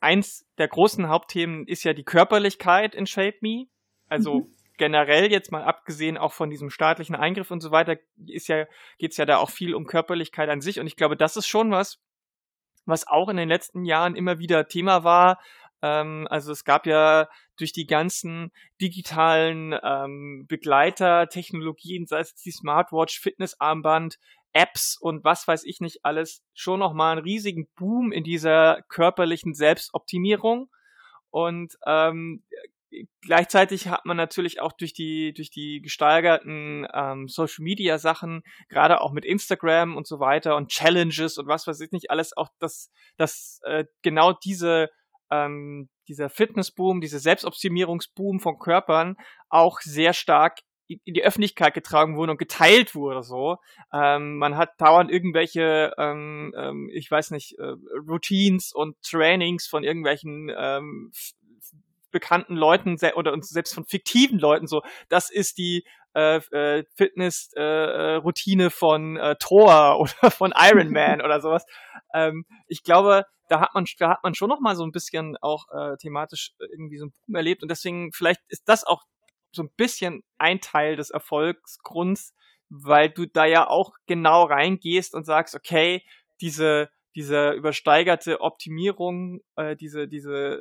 eins der großen Hauptthemen ist ja die Körperlichkeit in Shape Me. Also mhm generell jetzt mal abgesehen auch von diesem staatlichen Eingriff und so weiter, ist ja, geht's ja da auch viel um Körperlichkeit an sich. Und ich glaube, das ist schon was, was auch in den letzten Jahren immer wieder Thema war. Ähm, also es gab ja durch die ganzen digitalen ähm, Begleiter, sei es die Smartwatch, Fitnessarmband, Apps und was weiß ich nicht alles, schon nochmal einen riesigen Boom in dieser körperlichen Selbstoptimierung. Und ähm, gleichzeitig hat man natürlich auch durch die durch die gesteigerten ähm, Social Media Sachen, gerade auch mit Instagram und so weiter und Challenges und was weiß ich nicht alles, auch das das äh, genau diese ähm, dieser Fitnessboom, diese Selbstoptimierungsboom von Körpern auch sehr stark in die Öffentlichkeit getragen wurde und geteilt wurde so. Ähm, man hat dauernd irgendwelche, ähm, ähm, ich weiß nicht, äh, Routines und Trainings von irgendwelchen ähm, bekannten Leuten oder uns selbst von fiktiven Leuten so, das ist die äh, äh, Fitness-Routine äh, von äh, Thor oder von Iron Man oder sowas. Ähm, ich glaube, da hat man, da hat man schon noch mal so ein bisschen auch äh, thematisch irgendwie so ein Boom erlebt und deswegen vielleicht ist das auch so ein bisschen ein Teil des Erfolgsgrunds, weil du da ja auch genau reingehst und sagst, okay, diese diese übersteigerte Optimierung, äh, diese diese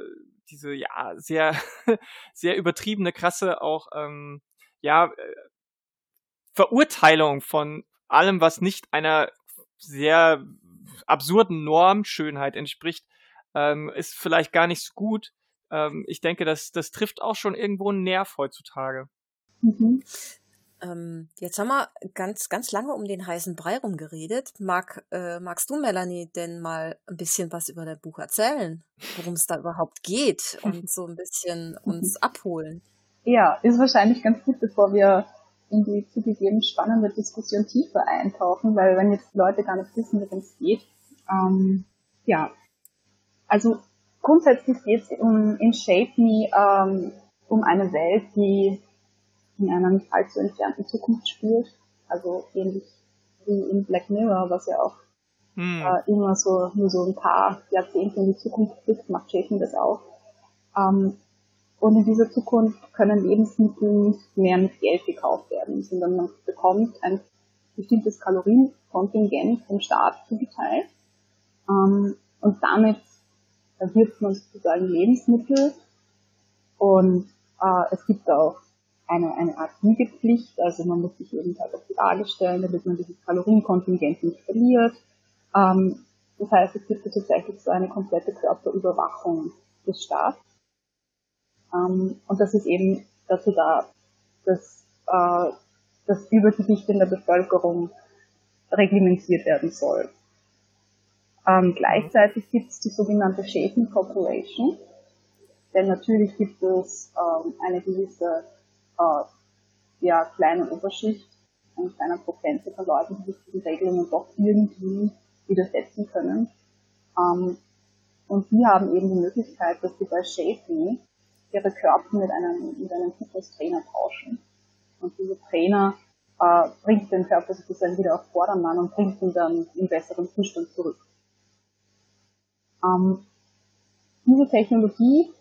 diese ja sehr sehr übertriebene krasse auch ähm, ja äh, Verurteilung von allem, was nicht einer sehr absurden Normschönheit entspricht, ähm, ist vielleicht gar nicht so gut. Ähm, ich denke, das, das trifft auch schon irgendwo einen Nerv heutzutage. Mhm. Ähm, jetzt haben wir ganz, ganz lange um den heißen Brei rumgeredet. Mag, äh, magst du, Melanie, denn mal ein bisschen was über dein Buch erzählen? Worum es da überhaupt geht und so ein bisschen uns abholen? Ja, ist wahrscheinlich ganz gut, bevor wir in die zugegeben spannende Diskussion tiefer eintauchen, weil wenn jetzt Leute gar nicht wissen, worum es geht, ähm, ja, also grundsätzlich geht es um, in Shape Me ähm, um eine Welt, die in einer nicht allzu entfernten Zukunft spielt. Also ähnlich wie in Black Mirror, was ja auch hm. äh, immer so nur so ein paar Jahrzehnte in die Zukunft blickt, macht Me das auch. Ähm, und in dieser Zukunft können Lebensmittel nicht mehr mit Geld gekauft werden, sondern man bekommt ein bestimmtes Kalorienkontingent vom Staat zugeteilt. Ähm, und damit erwirbt man sozusagen Lebensmittel. Und äh, es gibt auch eine, eine Art Wiegepflicht, also man muss sich jeden Tag auf die Waage stellen, damit man dieses Kalorienkontingent nicht verliert. Ähm, das heißt, es gibt tatsächlich so eine komplette Körperüberwachung des Staats. Ähm, und das ist eben dazu da, dass äh, das Übergewicht in der Bevölkerung reglementiert werden soll. Ähm, gleichzeitig gibt es die sogenannte Shaken Corporation, denn natürlich gibt es ähm, eine gewisse äh, ja, kleine Oberschicht, ein kleiner Prozentsatz von Leuten, die sich diesen Regelungen doch irgendwie widersetzen können. Ähm, und die haben eben die Möglichkeit, dass sie bei Shape ihre Körper mit einem, mit einem Fitness-Trainer tauschen. Und dieser Trainer äh, bringt den Körper sozusagen wieder auf Vordermann und bringt ihn dann in besseren Zustand zurück. Ähm, diese Technologie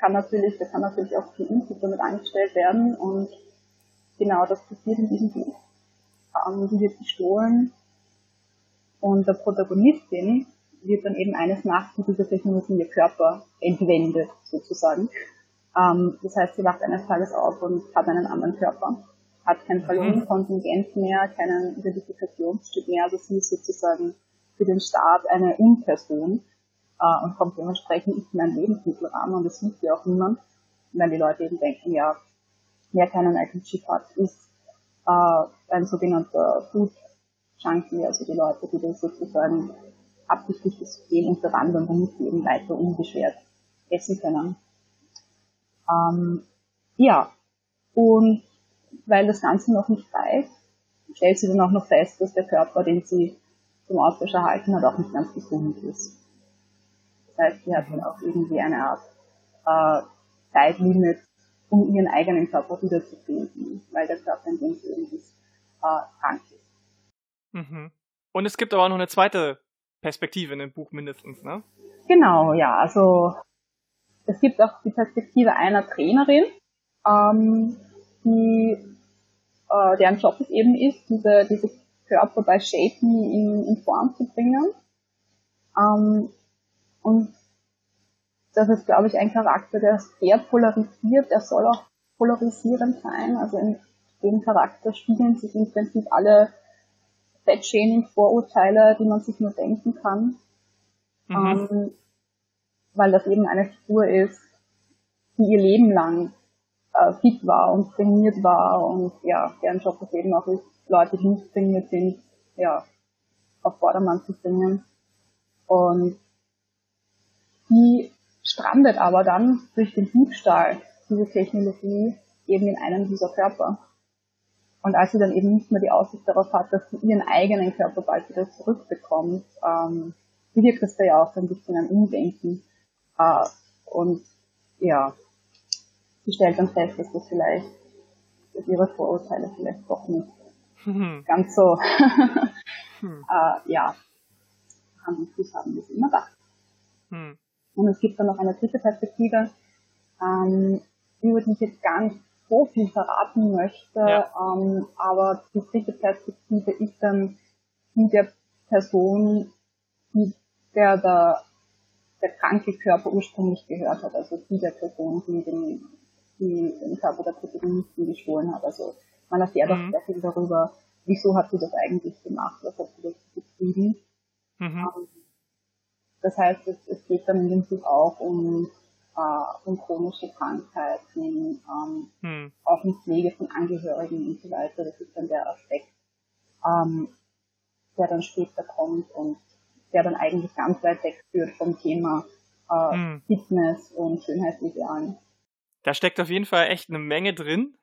kann natürlich, da kann natürlich auch viel Input damit angestellt werden und genau das passiert in diesem Buch. Ähm, die wird gestohlen und der Protagonistin wird dann eben eines Nachts mit dieser Technologie ihr Körper entwendet, sozusagen. Ähm, das heißt, sie wacht eines Tages auf und hat einen anderen Körper, hat kein Kalorienkontingent mehr, keinen Identifikationsstück mehr, also sie ist sozusagen für den Staat eine Unperson äh, und kommt dementsprechend nicht mehr an Lebensmittel ran und das sieht ja auch niemand, weil die Leute eben denken, ja, wer keinen Item-Chip hat, ist äh, ein sogenannter Food Junkie, also die Leute, die das sozusagen absichtlich das System unterwandern, damit sie eben weiter unbeschwert essen können. Ähm, ja, und weil das Ganze noch nicht reicht, stellt sie dann auch noch fest, dass der Körper, den sie zum Austausch erhalten hat, auch nicht ganz gesund ist. Das heißt, sie hat dann auch irgendwie eine Art äh, Zeitlimit, um ihren eigenen Körper wiederzufinden, weil der Körper, in dem ist, äh, krank ist. Mhm. Und es gibt aber auch noch eine zweite Perspektive in dem Buch mindestens, ne? Genau, ja. Also es gibt auch die Perspektive einer Trainerin, ähm, die äh, deren Job es eben ist, diese, diese Körper bei Shapen in, in Form zu bringen. Ähm, und das ist, glaube ich, ein Charakter, der sehr polarisiert, der soll auch polarisierend sein. Also in dem Charakter spiegeln sich im Prinzip alle Fettshaming-Vorurteile, die man sich nur denken kann. Mhm. Ähm, weil das eben eine Figur ist, die ihr Leben lang äh, fit war und trainiert war und ja, deren Job es eben auch ist, Leute, die nicht trainiert sind, ja, auf Vordermann zu bringen. Und die strandet aber dann durch den Diebstahl diese Technologie eben in einem dieser Körper. Und als sie dann eben nicht mehr die Aussicht darauf hat, dass sie ihren eigenen Körper bald wieder zurückbekommt, ähm, bewirkt das da ja auch so ein bisschen ein Umdenken. Äh, und ja, sie stellt dann fest, dass das vielleicht, dass ihre Vorurteile vielleicht doch nicht hm. ganz so, hm. äh, ja, Hand und Fuß haben, wie sie immer dachte. Hm. Und es gibt dann noch eine dritte Perspektive, ähm, über die ich jetzt gar nicht so viel verraten möchte, ja. ähm, aber die dritte Perspektive ist dann die der Person, die der, der, der kranke Körper ursprünglich gehört hat, also die der Person, die den, die den Körper der Protagonistin gestohlen hat. Also man erfährt mhm. auch sehr viel darüber, wieso hat sie das eigentlich gemacht, was hat sie das betrieben. Mhm. Ähm, das heißt, es, es geht dann in dem Buch auch um, äh, um chronische Krankheiten, ähm, mhm. auch um Pflege von Angehörigen und so weiter. Das ist dann der Aspekt, ähm, der dann später kommt und der dann eigentlich ganz weit wegführt vom Thema äh, mhm. Fitness und Schönheitsidealen. Da steckt auf jeden Fall echt eine Menge drin.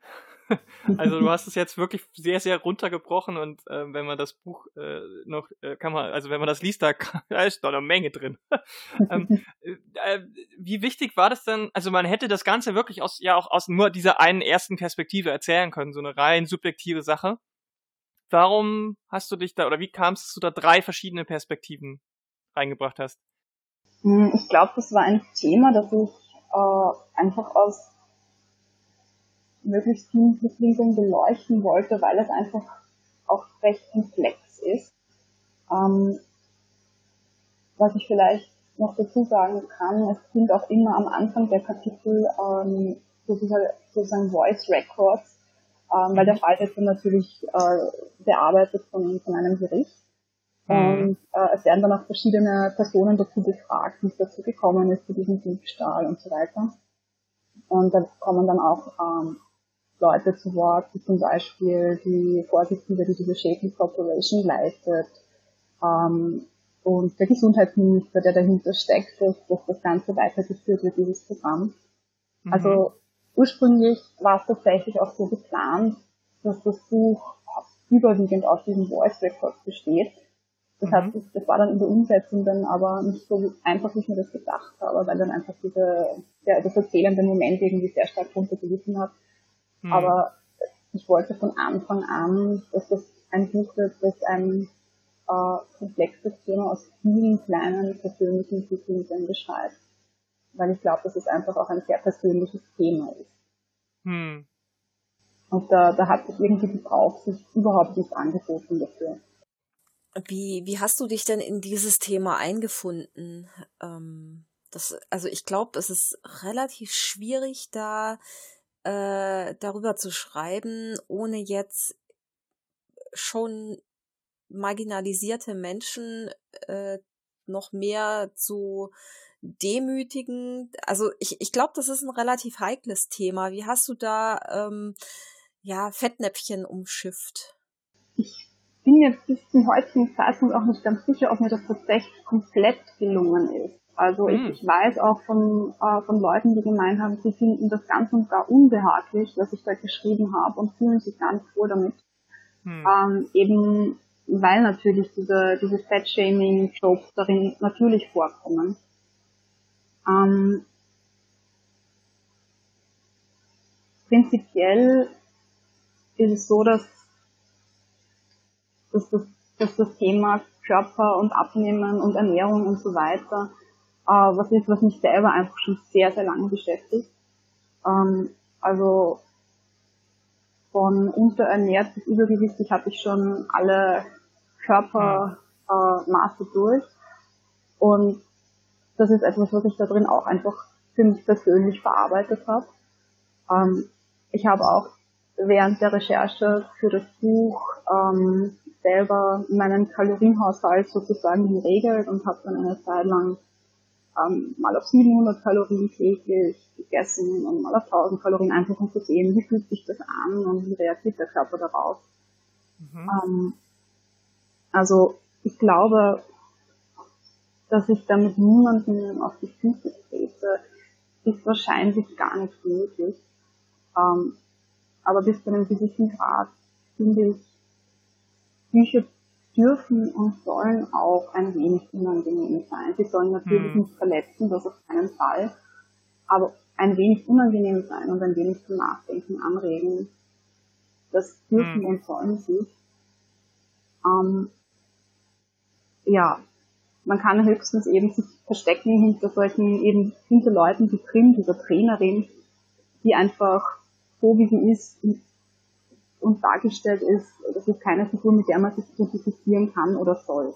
also du hast es jetzt wirklich sehr, sehr runtergebrochen und äh, wenn man das Buch äh, noch, äh, kann man, also wenn man das liest, da, da ist noch eine Menge drin. ähm, äh, wie wichtig war das denn, also man hätte das Ganze wirklich aus, ja auch aus nur dieser einen ersten Perspektive erzählen können, so eine rein subjektive Sache. Warum hast du dich da, oder wie kam es, dass du da drei verschiedene Perspektiven reingebracht hast? Hm, ich glaube, das war ein Thema, das ich äh, einfach aus möglichst vielen Blickwinkeln beleuchten wollte, weil es einfach auch recht komplex ist. Ähm, was ich vielleicht noch dazu sagen kann, es sind auch immer am Anfang der Kapitel ähm, sozusagen, sozusagen Voice Records, ähm, weil der Fall wird dann natürlich äh, bearbeitet von, von einem Gericht. Mhm. Und äh, es werden dann auch verschiedene Personen dazu befragt, wie es dazu gekommen ist, zu diesem Diebstahl und so weiter. Und da kommen dann auch ähm, Leute zu Wort, wie zum Beispiel die Vorsitzende, die diese Shaky Corporation leitet, ähm, und der Gesundheitsminister, der dahinter steckt, dass, dass das Ganze weitergeführt wird, dieses Programm. Mhm. Also ursprünglich war es tatsächlich auch so geplant, dass das Buch überwiegend aus diesen Voice Records besteht. Das, hat, mhm. das war dann in der Umsetzung dann aber nicht so einfach, wie ich mir das gedacht habe, weil dann einfach diese, der, das erzählende Moment irgendwie sehr stark runtergelitten hat. Mhm. Aber ich wollte von Anfang an, dass das ein Buch wird, das ein äh, komplexes Thema aus vielen kleinen persönlichen Entwicklungen beschreibt. Weil ich glaube, dass es einfach auch ein sehr persönliches Thema ist. Mhm. Und da, da hat sich irgendwie die Draufsicht überhaupt nicht angeboten dafür. Wie, wie hast du dich denn in dieses Thema eingefunden? Ähm, das, also ich glaube, es ist relativ schwierig, da äh, darüber zu schreiben, ohne jetzt schon marginalisierte Menschen äh, noch mehr zu demütigen. Also ich, ich glaube, das ist ein relativ heikles Thema. Wie hast du da ähm, ja Fettnäpfchen umschifft? Ich bin mir bis zum heutigen Zeitpunkt auch nicht ganz sicher, ob mir das tatsächlich komplett gelungen ist. Also ich, hm. ich weiß auch von, äh, von Leuten, die gemeint haben, sie finden das ganz und gar unbehaglich, was ich da geschrieben habe und fühlen sich gar nicht wohl damit. Hm. Ähm, eben weil natürlich diese, diese Fat-Shaming-Tropes darin natürlich vorkommen. Ähm, prinzipiell ist es so, dass, dass, das, dass das Thema Körper und Abnehmen und Ernährung und so weiter äh, was ist, was mich selber einfach schon sehr, sehr lange beschäftigt. Ähm, also von unterernährt bis übergewichtig hatte ich schon alle Körpermaße äh, durch. Und das ist etwas, was ich da drin auch einfach für mich persönlich verarbeitet habe. Ähm, ich habe auch während der Recherche für das Buch ähm, selber meinen Kalorienhaushalt sozusagen geregelt und habe dann eine Zeit lang ähm, mal auf 700 Kalorien täglich gegessen und mal auf 1000 Kalorien, einfach um zu sehen, wie fühlt sich das an und wie reagiert der Körper darauf. Mhm. Ähm, also ich glaube, dass ich damit niemanden auf die Füße trete, ist wahrscheinlich gar nicht möglich. Ähm, aber bis zu einem gewissen Grad finde ich, Bücher dürfen und sollen auch ein wenig unangenehm sein. Sie sollen natürlich mhm. nicht verletzen, das auf keinen Fall, aber ein wenig unangenehm sein und ein wenig zum Nachdenken anregen. Das dürfen mhm. und sollen sie. Ähm, ja, man kann höchstens eben sich verstecken hinter solchen, eben hinter Leuten wie Trim, dieser Trainerin, die einfach so wie sie ist und dargestellt ist, das ist keine Figur, mit der man sich identifizieren kann oder soll.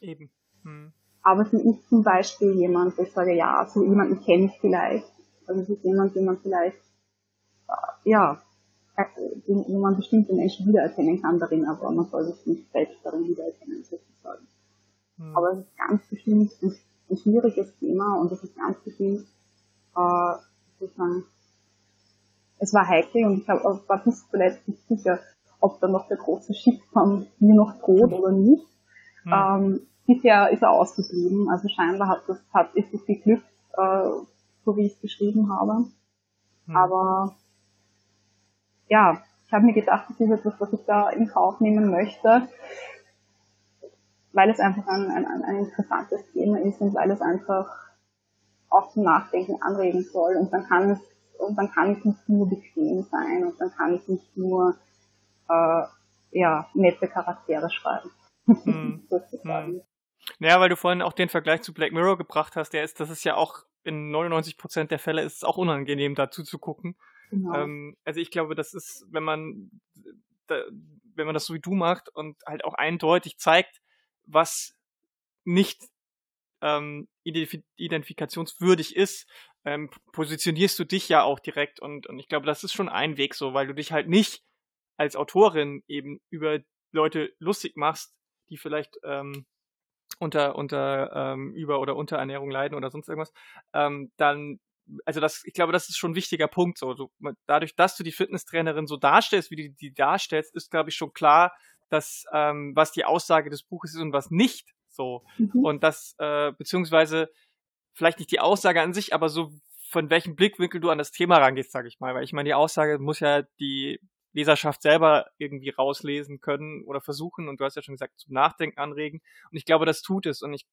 Eben. Hm. Aber sie ist zum Beispiel jemand, ich sage, ja, so jemanden kenne ich vielleicht. Also es ist jemand, den man vielleicht, äh, ja, äh, wo man bestimmte Menschen wiedererkennen kann darin, aber man soll sich nicht selbst darin wiedererkennen, sozusagen. Hm. Aber es ist ganz bestimmt ein, ein, schwieriges Thema und es ist ganz bestimmt, äh, sozusagen, es war heikel und ich hab, war bis zuletzt nicht sicher, ob da noch der große Shitstorm mir noch droht oder nicht. Mhm. Ähm, bisher ist er ausgeblieben, also scheinbar hat das, hat, ist es geglückt, äh, so wie ich es geschrieben habe. Mhm. Aber ja, ich habe mir gedacht, das ist etwas, was ich da in Kauf nehmen möchte, weil es einfach ein, ein, ein interessantes Thema ist und weil es einfach auch zum Nachdenken anregen soll. Und dann kann es und dann kann es nicht nur bequem sein und dann kann ich nicht nur äh, ja, nette Charaktere schreiben. Hm. hm. Naja, weil du vorhin auch den Vergleich zu Black Mirror gebracht hast, der ist, das ist ja auch in 99% der Fälle ist es auch unangenehm, dazu zu gucken. Genau. Ähm, also ich glaube, das ist, wenn man, da, wenn man das so wie du macht und halt auch eindeutig zeigt, was nicht ähm, identifikationswürdig ist, ähm, positionierst du dich ja auch direkt und, und ich glaube, das ist schon ein Weg so, weil du dich halt nicht als Autorin eben über Leute lustig machst, die vielleicht ähm, unter unter ähm, über oder Unterernährung leiden oder sonst irgendwas, ähm, dann also das, ich glaube, das ist schon ein wichtiger Punkt. So, so dadurch, dass du die Fitnesstrainerin so darstellst, wie du die darstellst, ist glaube ich schon klar, dass ähm, was die Aussage des Buches ist und was nicht. So mhm. und das äh, beziehungsweise vielleicht nicht die Aussage an sich, aber so von welchem Blickwinkel du an das Thema rangehst, sage ich mal. Weil ich meine, die Aussage muss ja die Leserschaft selber irgendwie rauslesen können oder versuchen. Und du hast ja schon gesagt, zum Nachdenken anregen. Und ich glaube, das tut es. Und ich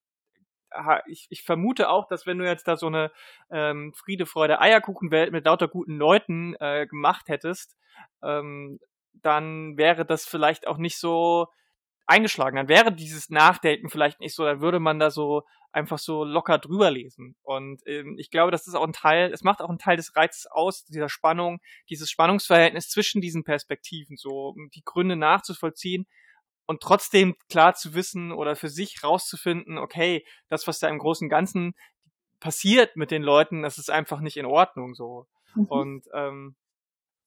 ich, ich vermute auch, dass wenn du jetzt da so eine ähm, Friede, Freude, Eierkuchenwelt mit lauter guten Leuten äh, gemacht hättest, ähm, dann wäre das vielleicht auch nicht so eingeschlagen. Dann wäre dieses Nachdenken vielleicht nicht so, dann würde man da so einfach so locker drüber lesen. Und ähm, ich glaube, das ist auch ein Teil, es macht auch einen Teil des Reizes aus, dieser Spannung, dieses Spannungsverhältnis zwischen diesen Perspektiven, so die Gründe nachzuvollziehen und trotzdem klar zu wissen oder für sich rauszufinden, okay, das, was da im Großen und Ganzen passiert mit den Leuten, das ist einfach nicht in Ordnung so. Mhm. Und ähm,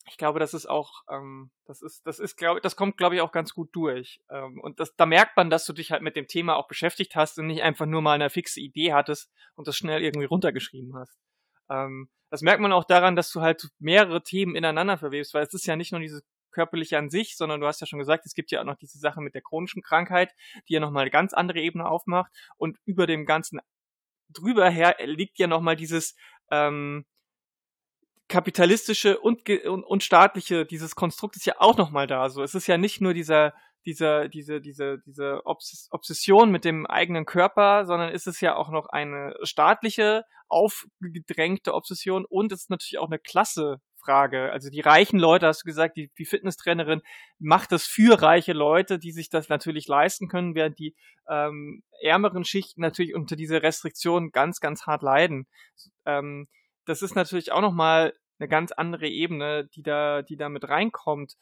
ich glaube, das ist auch, ähm, das ist, das ist, glaube das kommt, glaube ich, auch ganz gut durch. Ähm, und das, da merkt man, dass du dich halt mit dem Thema auch beschäftigt hast und nicht einfach nur mal eine fixe Idee hattest und das schnell irgendwie runtergeschrieben hast. Ähm, das merkt man auch daran, dass du halt mehrere Themen ineinander verwebst, weil es ist ja nicht nur dieses körperliche an sich, sondern du hast ja schon gesagt, es gibt ja auch noch diese Sache mit der chronischen Krankheit, die ja nochmal eine ganz andere Ebene aufmacht und über dem Ganzen drüber her liegt ja nochmal dieses, ähm, kapitalistische und, und, und staatliche, dieses Konstrukt ist ja auch nochmal da. So, es ist ja nicht nur dieser, dieser, diese, diese, diese Obs Obsession mit dem eigenen Körper, sondern ist es ja auch noch eine staatliche, aufgedrängte Obsession und es ist natürlich auch eine Klassefrage. Also die reichen Leute, hast du gesagt, die, die Fitnesstrainerin macht das für reiche Leute, die sich das natürlich leisten können, während die ähm, ärmeren Schichten natürlich unter dieser Restriktion ganz, ganz hart leiden. Ähm, das ist natürlich auch nochmal eine ganz andere Ebene, die da, die da mit reinkommt.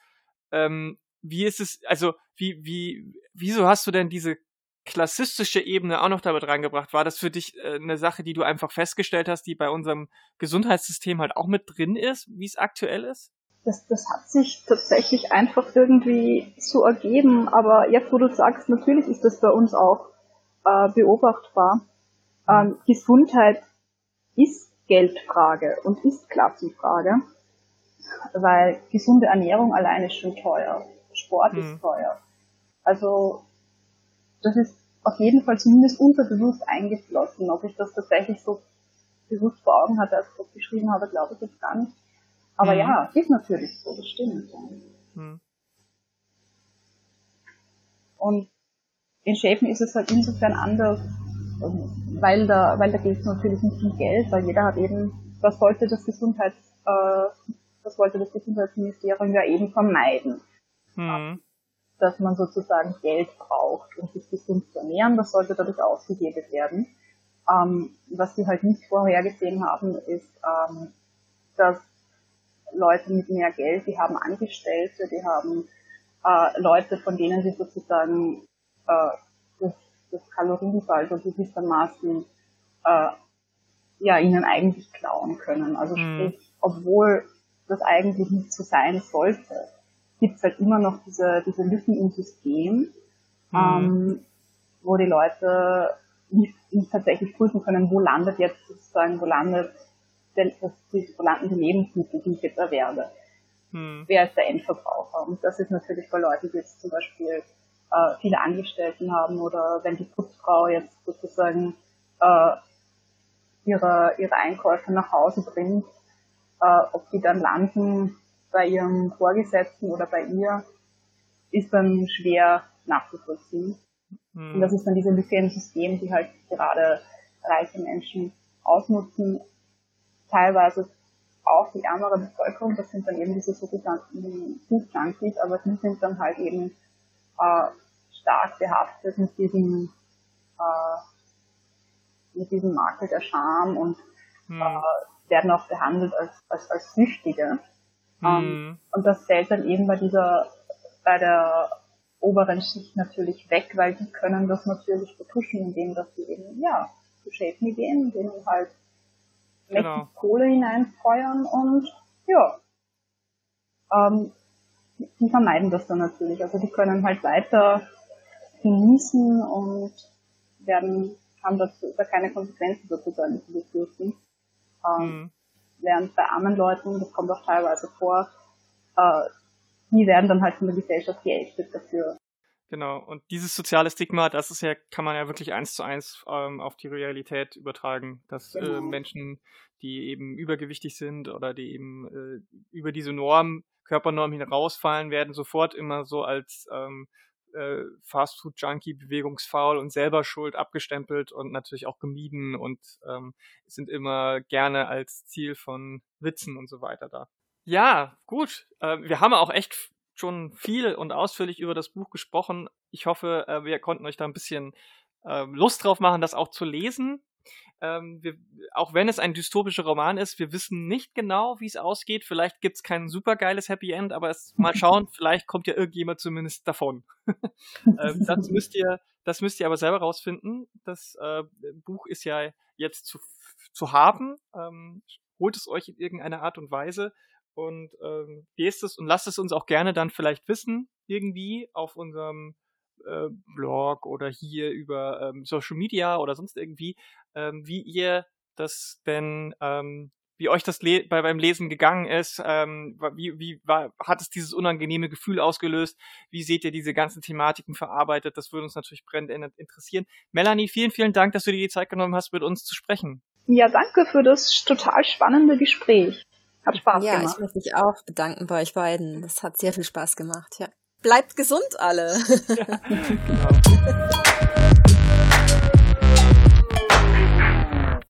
Ähm, wie ist es, also, wie, wie, wieso hast du denn diese klassistische Ebene auch noch damit reingebracht? War das für dich äh, eine Sache, die du einfach festgestellt hast, die bei unserem Gesundheitssystem halt auch mit drin ist, wie es aktuell ist? Das, das hat sich tatsächlich einfach irgendwie so ergeben, aber jetzt, wo du sagst, natürlich ist das bei uns auch äh, beobachtbar. Ähm, Gesundheit ist Geldfrage und ist Klassenfrage, weil gesunde Ernährung allein ist schon teuer. Sport mhm. ist teuer. Also das ist auf jeden Fall zumindest unterbewusst eingeflossen. Ob ich das tatsächlich so bewusst vor Augen hatte, als ich das geschrieben habe, glaube ich jetzt gar nicht. Aber mhm. ja, ist natürlich so, das stimmt. Mhm. Und in Schäfen ist es halt insofern anders, weil da, weil da geht es natürlich nicht um Geld, weil jeder hat eben, das sollte das Gesundheits, äh, das wollte das Gesundheitsministerium ja eben vermeiden. Mhm. Dass man sozusagen Geld braucht, um sich gesund zu ernähren, das sollte dadurch ausgegeben werden. Ähm, was sie halt nicht vorhergesehen haben, ist, ähm, dass Leute mit mehr Geld, die haben Angestellte, die haben äh, Leute, von denen sie sozusagen äh, das, das Kaloriensaldo gewissermaßen äh, ja ihnen eigentlich klauen können. Also mhm. sprich, obwohl das eigentlich nicht so sein sollte, gibt es halt immer noch diese, diese Lücken im System, mhm. ähm, wo die Leute nicht, nicht tatsächlich prüfen können, wo landet jetzt sozusagen, wo landet der, das, wo landen die Lebensmittel, die ich jetzt erwerbe. Mhm. Wer ist der Endverbraucher? Und das ist natürlich bei Leuten, die jetzt zum Beispiel äh, viele Angestellten haben oder wenn die Putzfrau jetzt sozusagen äh, ihre, ihre Einkäufe nach Hause bringt, äh, ob die dann landen bei ihrem Vorgesetzten oder bei ihr, ist dann schwer nachzuvollziehen. Mhm. Und das ist dann diese Lücke im System, die halt gerade reiche Menschen ausnutzen, teilweise auch die ärmere Bevölkerung, das sind dann eben diese sogenannten Food Junkies, aber die sind dann halt eben äh, stark behaftet mit diesem, äh, mit diesem Makel der Scham und hm. äh, werden auch behandelt als, als, als Süchtige. Hm. Ähm, und das fällt dann eben bei dieser, bei der oberen Schicht natürlich weg, weil die können das natürlich vertuschen, indem dass sie eben, ja, zu Shapen gehen, denen halt genau. Kohle hineinfeuern und ja, ähm, die vermeiden das dann natürlich. Also die können halt weiter genießen und werden, haben dazu da keine Konsequenzen sozusagen zu befürchten. Ähm, mhm. Während bei armen Leuten, das kommt auch teilweise vor, äh, die werden dann halt von der Gesellschaft geächtet dafür. Genau, und dieses soziale Stigma, das ist ja, kann man ja wirklich eins zu eins ähm, auf die Realität übertragen, dass äh, genau. äh, Menschen, die eben übergewichtig sind oder die eben äh, über diese Norm, Körpernorm hinausfallen, werden sofort immer so als ähm, äh, Fastfood-Junkie, bewegungsfaul und selber schuld abgestempelt und natürlich auch gemieden und ähm, sind immer gerne als Ziel von Witzen und so weiter da. Ja, gut. Äh, wir haben auch echt schon viel und ausführlich über das Buch gesprochen. Ich hoffe, äh, wir konnten euch da ein bisschen äh, Lust drauf machen, das auch zu lesen. Ähm, wir, auch wenn es ein dystopischer Roman ist, wir wissen nicht genau, wie es ausgeht. Vielleicht gibt es kein supergeiles Happy End, aber es, mal schauen, vielleicht kommt ja irgendjemand zumindest davon. ähm, das müsst ihr, das müsst ihr aber selber rausfinden. Das äh, Buch ist ja jetzt zu, zu haben. Ähm, holt es euch in irgendeiner Art und Weise und ähm, lest es und lasst es uns auch gerne dann vielleicht wissen, irgendwie auf unserem äh, Blog oder hier über ähm, Social Media oder sonst irgendwie, ähm, wie ihr das denn, ähm, wie euch das Le bei, beim Lesen gegangen ist, ähm, wie, wie war, hat es dieses unangenehme Gefühl ausgelöst, wie seht ihr diese ganzen Thematiken verarbeitet, das würde uns natürlich brennend interessieren. Melanie, vielen, vielen Dank, dass du dir die Zeit genommen hast, mit uns zu sprechen. Ja, danke für das total spannende Gespräch. Hat Spaß ja, gemacht. Ja, ich möchte mich auch bedanken bei euch beiden. Das hat sehr viel Spaß gemacht, ja. Bleibt gesund alle. Ja, genau.